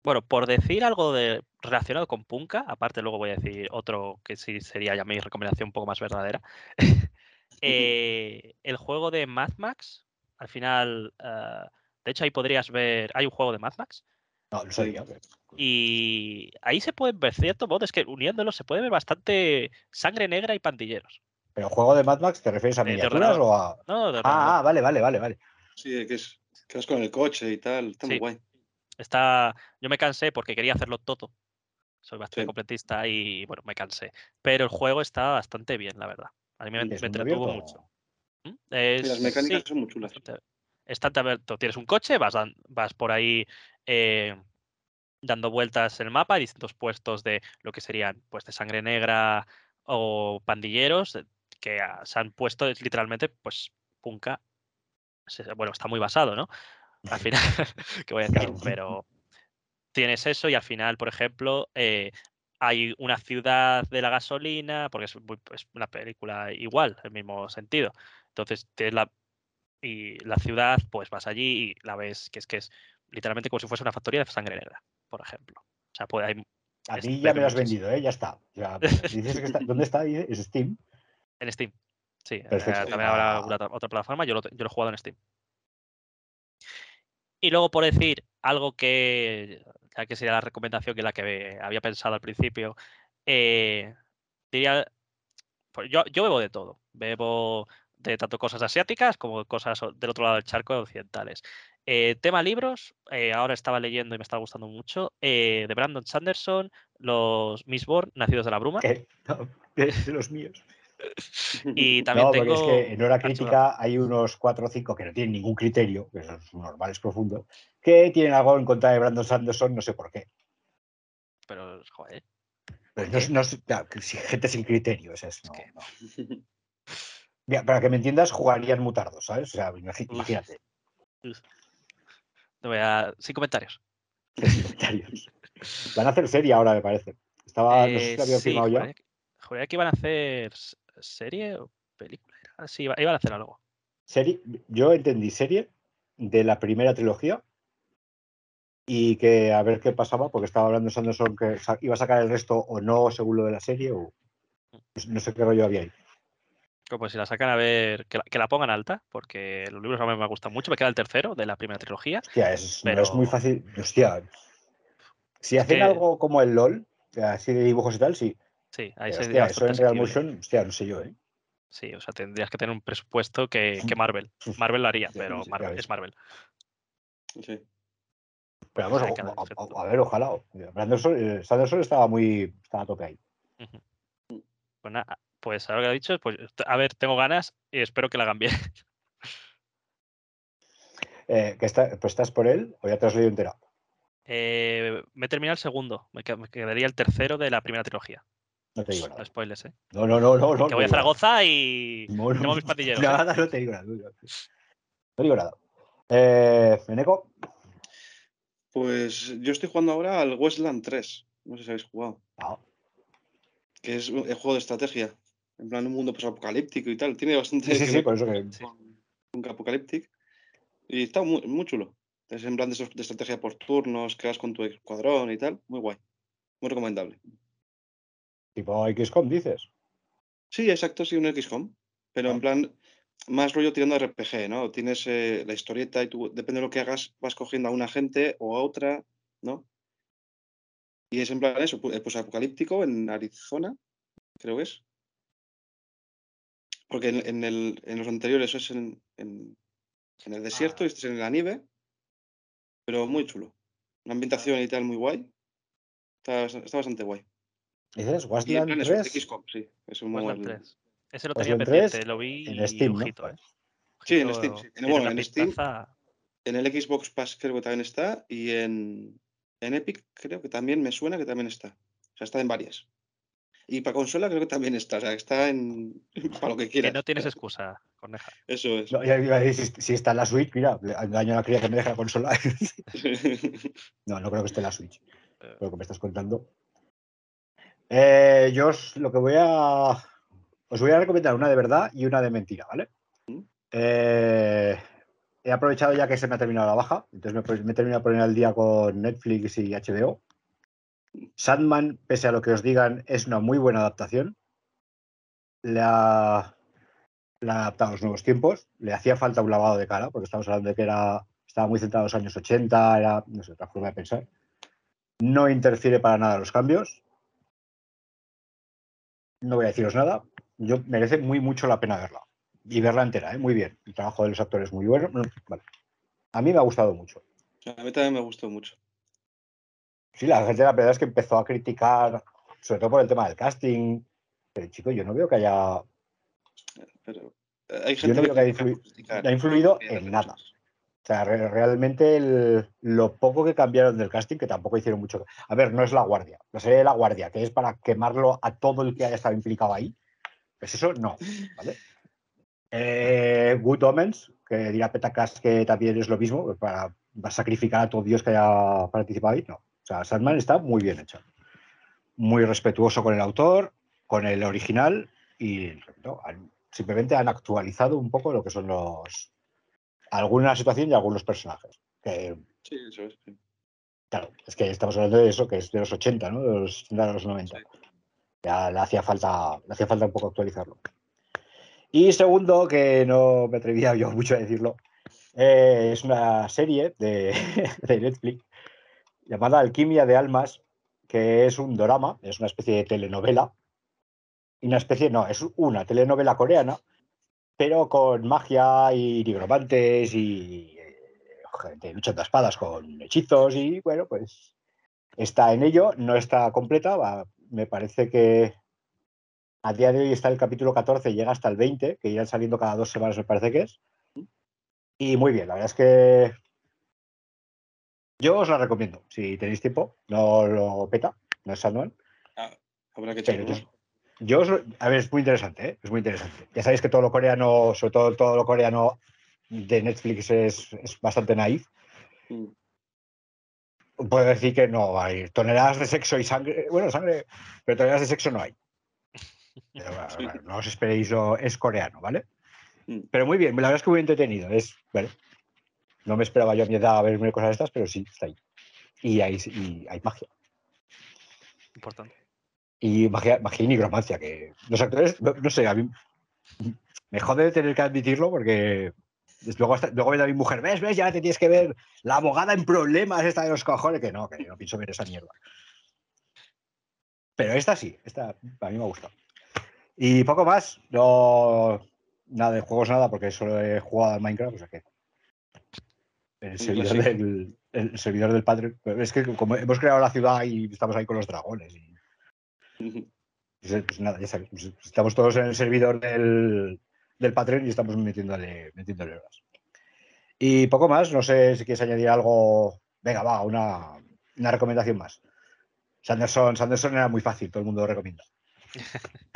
Bueno, por decir algo de, relacionado con Punka, aparte luego voy a decir otro que sí sería ya mi recomendación un poco más verdadera. eh, el juego de Mad Max, al final, ah, de hecho ahí podrías ver, hay un juego de Mad Max No, no sabía. y ahí se pueden ver cierto modo, es que uniéndolos se puede ver bastante sangre negra y pandilleros. Pero juego de Mad Max, ¿te refieres a de miniaturas o a.? No, de. Ah, ah, vale, vale, vale, vale. Sí, que es que vas con el coche y tal. Está muy guay. Está, yo me cansé porque quería hacerlo todo. Soy bastante Sí. completista y bueno, me cansé. Pero el juego está bastante bien, la verdad. A mí me, ¿Es me mundo entretuvo mucho. ¿Mm? Sí, Es- las mecánicas sí, son muy chulas. bastante abierto. Tienes un coche, vas, vas por ahí eh, dando vueltas en el mapa, hay distintos puestos de lo que serían pues de sangre negra o pandilleros eh, que ah, se han puesto es literalmente pues punka. se- Bueno, está muy basado, ¿no? Al final, ¿qué voy a decir? Pero tienes eso y al final, por ejemplo, eh, hay una ciudad de la gasolina, porque es, muy- es una película igual, el mismo sentido. Entonces, tienes la, y la ciudad, pues vas allí y la ves, que es que es literalmente como si fuese una factoría de sangre negra, por ejemplo. O sea, puede, hay, A mí ya me lo has vendido, ¿eh? Ya está. Ya, dices que está- ¿Dónde está? Dice- Es Steam. en Steam. Sí, eh, también habrá otra- plataforma, yo lo, yo lo he jugado en Steam. Y luego por decir algo que, ya que sería la recomendación que la que había pensado al principio, eh, diría, pues yo, yo bebo de todo, bebo de tanto cosas asiáticas como cosas del otro lado del charco occidentales. Eh, tema libros, eh, ahora estaba leyendo y me está gustando mucho, eh, de Brandon Sanderson, los Mistborn, Nacidos de la Bruma. Es de los míos. Y también no, tengo... porque es que en hora crítica hay unos 4 o 5 que no tienen ningún criterio, que son normales profundos, que tienen algo en contra de Brandon Sanderson, no sé por qué. Pero, joder, Pero ¿Por no, no claro, gente sin criterio, esa es, no, que- no. Mira, para que me entiendas, jugarían mutardos, ¿sabes? O sea, imagínate. no voy a... Sin comentarios. sin comentarios. Van a hacer serie ahora, me parece. Estaba, no sé si Eh, lo habían sí, firmado ya. juraría que- iban a hacer serie o película. era. Sí, iba- iban a hacer algo. Serie, yo entendí serie de la primera trilogía y que a ver qué pasaba, porque estaba hablando Sanderson que iba a sacar el resto o no según lo de la serie, o pues no sé qué rollo había ahí. Como si la sacan a ver, que la, que la pongan alta, porque los libros a mí me gustan mucho. Me queda el tercero de la primera trilogía. Hostia, es, no es muy Pero- fácil. Hostia, si hacen que- algo como el LOL, así de dibujos y tal, sí. Sí, ahí Pero, sería hostia, eso en Real. Motion, hostia, no sé yo, ¿eh? Sí, o sea, tendrías que tener un presupuesto que, que Marvel. Marvel lo haría, pero Marvel, es Marvel. Sí. Pero vamos, efecto. o- a ver, ojalá. Brandon eh, Sanderson estaba muy. estaba a tope ahí. Pues nada, pues ahora que he dicho, pues a ver, tengo ganas y espero que la hagan bien. Eh, que está, pues estás por él o ya te has leído entera. Eh, me he terminado el segundo, me quedaría el tercero de la primera trilogía. No te digo No spoilers, ¿eh? No, no, no, no. no que voy a. Zaragoza y No, no, tengo mis pandilleros. ¿eh? Nada, no te digo nada. No digo nada. Eh, Meneco, Pues yo estoy jugando ahora al Westland 3. No sé si habéis jugado. no, Que es un el juego de estrategia. En plan, un mundo apocalíptico y tal. Tiene bastante. Sí, sí, por eso que. Sí. con Apocaliptic. Y está muy, muy chulo. Es en plan de, de estrategia por turnos, que vas con tu escuadrón y tal. Muy guay. Muy recomendable. Tipo XCOM, dices. Sí, exacto, sí, un XCOM. Pero Ah. en plan, más rollo tirando RPG, ¿no? Tienes eh, la historieta y tú, depende de lo que hagas, vas cogiendo a una gente o a otra, ¿no? Y es en plan eso, pu- eh, pues apocalíptico en Arizona, creo que es. Porque en, en el- en los anteriores es en, en- en el desierto y este es en la nieve, pero muy chulo. Una ambientación y tal muy guay. Está bastante guay. Westland plan eso, 3 XCOM, sí. Es un modo- 3. Ese lo tenía pendiente, 3 lo vi en Steam, ¿no? ojito, ¿eh? Sí, en Steam, sí. En- bueno, en Steam. En el Xbox Pass creo que también está y en, en Epic creo que también me suena que también está. O sea, está en varias. Y para consola creo que también está, o sea, que está en para lo que Que quieras. no tienes excusa, Corneja. Eso es. No, ya iba a decir, si, si está en la Switch, mira, daño a la cría que me deja la consola. no, no creo que esté en la Switch. Eh. Lo que me estás contando. Eh, yo os, lo que voy a. Os voy a recomendar una de verdad y una de mentira, ¿vale? Eh, he aprovechado ya que se me ha terminado la baja, entonces me, me he terminado de poner al día con Netflix y HBO. Sandman, pese a lo que os digan, es una muy buena adaptación. La ha adaptado a los nuevos tiempos. Le hacía falta un lavado de cara, porque estamos hablando de que era, estaba muy centrado en los años 80, era no sé, otra forma de pensar. No interfiere para nada los cambios. No voy a deciros nada. Yo merece muy mucho la pena verla. Y verla entera, ¿eh? muy bien. El trabajo de los actores es muy bueno. Mm, Vale. A mí me ha gustado mucho. A mí también me gustó mucho. Sí, la gente la verdad es que empezó a criticar, sobre todo por el tema del casting. Pero chico, yo no veo que haya, Pero eh, hay Yo gente no creo que haya ha influido en nada. O sea, re- realmente lo poco que cambiaron del casting, que tampoco hicieron mucho. A ver, no es La Guardia. La serie de La Guardia, que es para quemarlo a todo el que haya estado implicado ahí. Pues eso no, ¿vale? Eh, Good Omens, que dirá Petacas que también es lo mismo, pues para, sacrificar a todo Dios que haya participado ahí, no. O sea, Sandman está muy bien hecho. Muy respetuoso con el autor, con el original y no, simplemente han actualizado un poco lo que son los alguna situación y algunos personajes. Que, Sí, eso es. sí. claro, es que estamos hablando de eso, que es de los 80, ¿no? De los 80 a los 90. Sí. Ya le hacía falta, le hacía falta un poco actualizarlo. Y segundo, que no me atrevía yo mucho a decirlo, eh, es una serie de, de Netflix llamada Alquimia de Almas, que es un drama, es una especie de telenovela. Y una especie, no, es una telenovela coreana, pero con magia y nigromantes y eh, gente luchando a espadas con hechizos y bueno, pues está en ello, no está completa, va- me parece que a día de hoy está el capítulo 14, llega hasta el 20, que irán saliendo cada dos semanas, me parece que es. Y muy bien, la verdad es que yo os la recomiendo, si tenéis tiempo, no lo peta, no es Sandman. Habrá que echarle yo- a ver, es muy interesante, ¿eh? es muy interesante. Ya sabéis que todo lo coreano, sobre todo todo lo coreano de Netflix es, es bastante naif. Mm. Puedo decir que no hay toneladas de sexo y sangre, bueno, sangre, pero toneladas de sexo no hay. Pero, bueno, Sí. bueno, no os esperéis, lo- es coreano, ¿vale? Mm. Pero muy bien, la verdad es que muy entretenido. Es, ¿vale? No me esperaba yo a mi edad a verme cosas de estas, pero sí, está ahí. Y hay, y hay magia. Importante. Y magia, magia y nigromancia, que los actores, no, no sé, a mí me jode tener que admitirlo porque luego, hasta- luego viene a mi mujer, ves, ves, ya te tienes que ver la abogada en problemas esta de los cojones, que no, que no pienso ver esa mierda. Pero esta sí, esta a mí me ha gustado. Y poco más, no, nada de juegos, nada, porque solo he jugado al Minecraft, o sea que el servidor, del, el servidor del padre, es que como hemos creado la ciudad y estamos ahí con los dragones y pues, pues nada, ya sabéis, pues, estamos todos en el servidor del, del Patreon y estamos metiéndole, metiéndole horas. Y poco más, no sé si quieres añadir algo. Venga, va, una, una recomendación más. Sanderson, Sanderson era muy fácil, todo el mundo lo recomienda.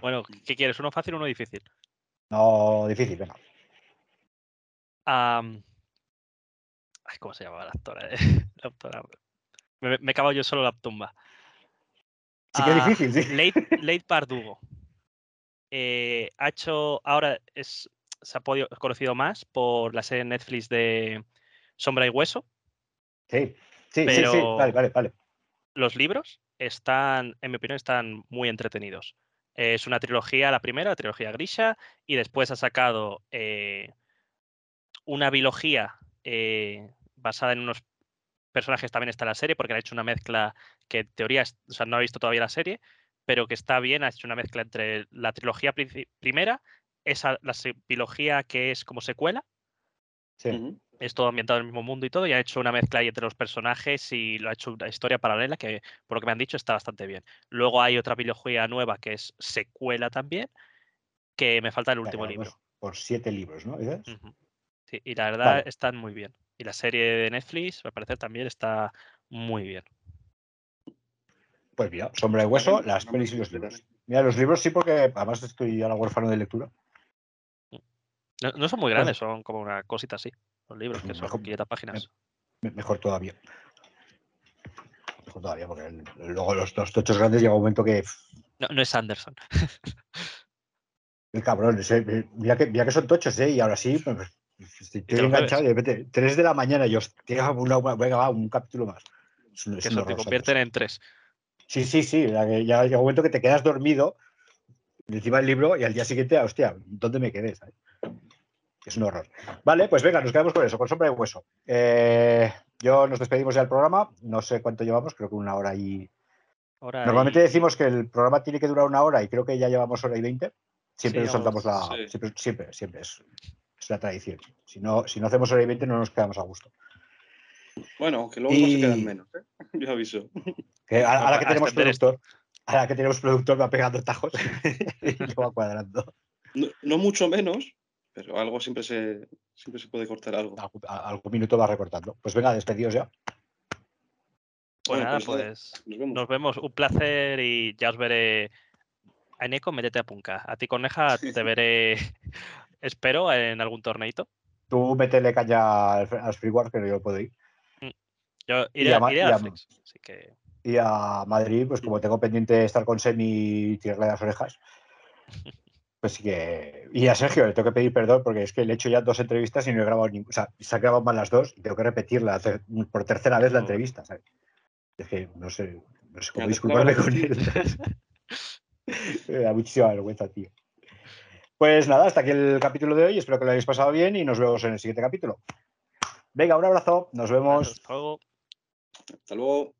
Bueno, ¿qué quieres? ¿Uno fácil o uno difícil? No difícil, venga. Ay, ¿Cómo se llamaba la actora? La autora. Me, me he cavado yo solo la tumba. Sí que es Ah, difícil, sí. Late, Late Bardugo. Eh, ha hecho, ahora es, se ha podido, conocido más por la serie Netflix de Sombra y Hueso. Sí, sí, sí, sí. Vale, vale, vale. Los libros están, en mi opinión, están muy entretenidos. Es una trilogía, la primera, la trilogía Grisha, y después ha sacado eh, una biología eh, basada en unos personajes también está en la serie, porque ha hecho una mezcla que en teoría, es- o sea, no he visto todavía la serie, pero que está bien, ha hecho una mezcla entre la trilogía primera, esa, la biología que es como secuela, Sí. Es todo ambientado en el mismo mundo y todo, y ha hecho una mezcla ahí entre los personajes y lo ha hecho una historia paralela que, por lo que me han dicho, está bastante bien. Luego hay otra biología nueva que es secuela también, que me falta el último libro. Por siete libros, ¿no? Ujú. Sí, y la verdad Vale. están muy bien. Y la serie de Netflix, me parece, también está muy bien. Pues mira, Sombra de Hueso, las pelis y los libros. Mira, los libros sí, porque además estoy ahora huérfano de lectura. No, no son muy Pues- grandes, son como una cosita así. Los libros, que son Mejor- 500 páginas. Me- Mejor todavía. Mejor todavía, porque el- luego los, los tochos grandes llega un momento que. No, no es Anderson. El cabrón, ese, mira, que, mira que son tochos, ¿eh? Y ahora sí, pues, estoy, enganchado y de repente, 3 de la mañana, y yo, hostia, una, venga, va, un capítulo más. Es es Que un eso te convierten en tres. Sí, sí, sí. Ya, que- ya llega un momento que te quedas dormido encima del libro y al día siguiente, hostia, ¿dónde me quedé? ¿sabes? Es un horror. Vale, pues venga, nos quedamos con eso, con sombra de hueso. Eh, yo nos despedimos ya del programa. No sé cuánto llevamos, creo que una hora y. Normalmente y- decimos que el programa tiene que durar una hora y creo que ya llevamos hora y veinte. Siempre Sí, nos soltamos la. sí. Siempre, siempre, siempre. Es, es la tradición. Si no, si no hacemos hora y no nos quedamos a gusto. Bueno, que luego no se quedan menos, ¿eh? Yo aviso. Que ahora, ahora que A tenemos productor, ahora que tenemos productor va pegando tajos y lo va cuadrando. No, no mucho menos, pero algo siempre se, siempre se puede cortar algo. Algún, a- algún minuto va recortando. Pues venga, despedidos ya. Pues Bueno, nada, pues pues Nos vemos. nos vemos. Un placer y ya os veré. A Neko, métete a Punka. A ti, Coneja, te veré, espero, en algún torneito. Tú métele caña al, al Freeward, que yo puedo ir. Yo Y iré, a Ma- iré y a a- así que Y a Madrid, pues como tengo pendiente estar con Semi y tirarle las orejas, pues sí que. Y a Sergio le tengo que pedir perdón porque es que le he hecho ya dos entrevistas y no he grabado ninguna. O sea, se han grabado mal las dos y tengo que repetir la ter- por tercera vez la entrevista, ¿sabes? Es que no sé, no sé cómo disculparme con él. Me da muchísima vergüenza, tío. Pues nada, hasta aquí el capítulo de hoy. Espero que lo hayáis pasado bien y nos vemos en el siguiente capítulo. Venga, un abrazo. Nos vemos. hasta luego. Hasta luego.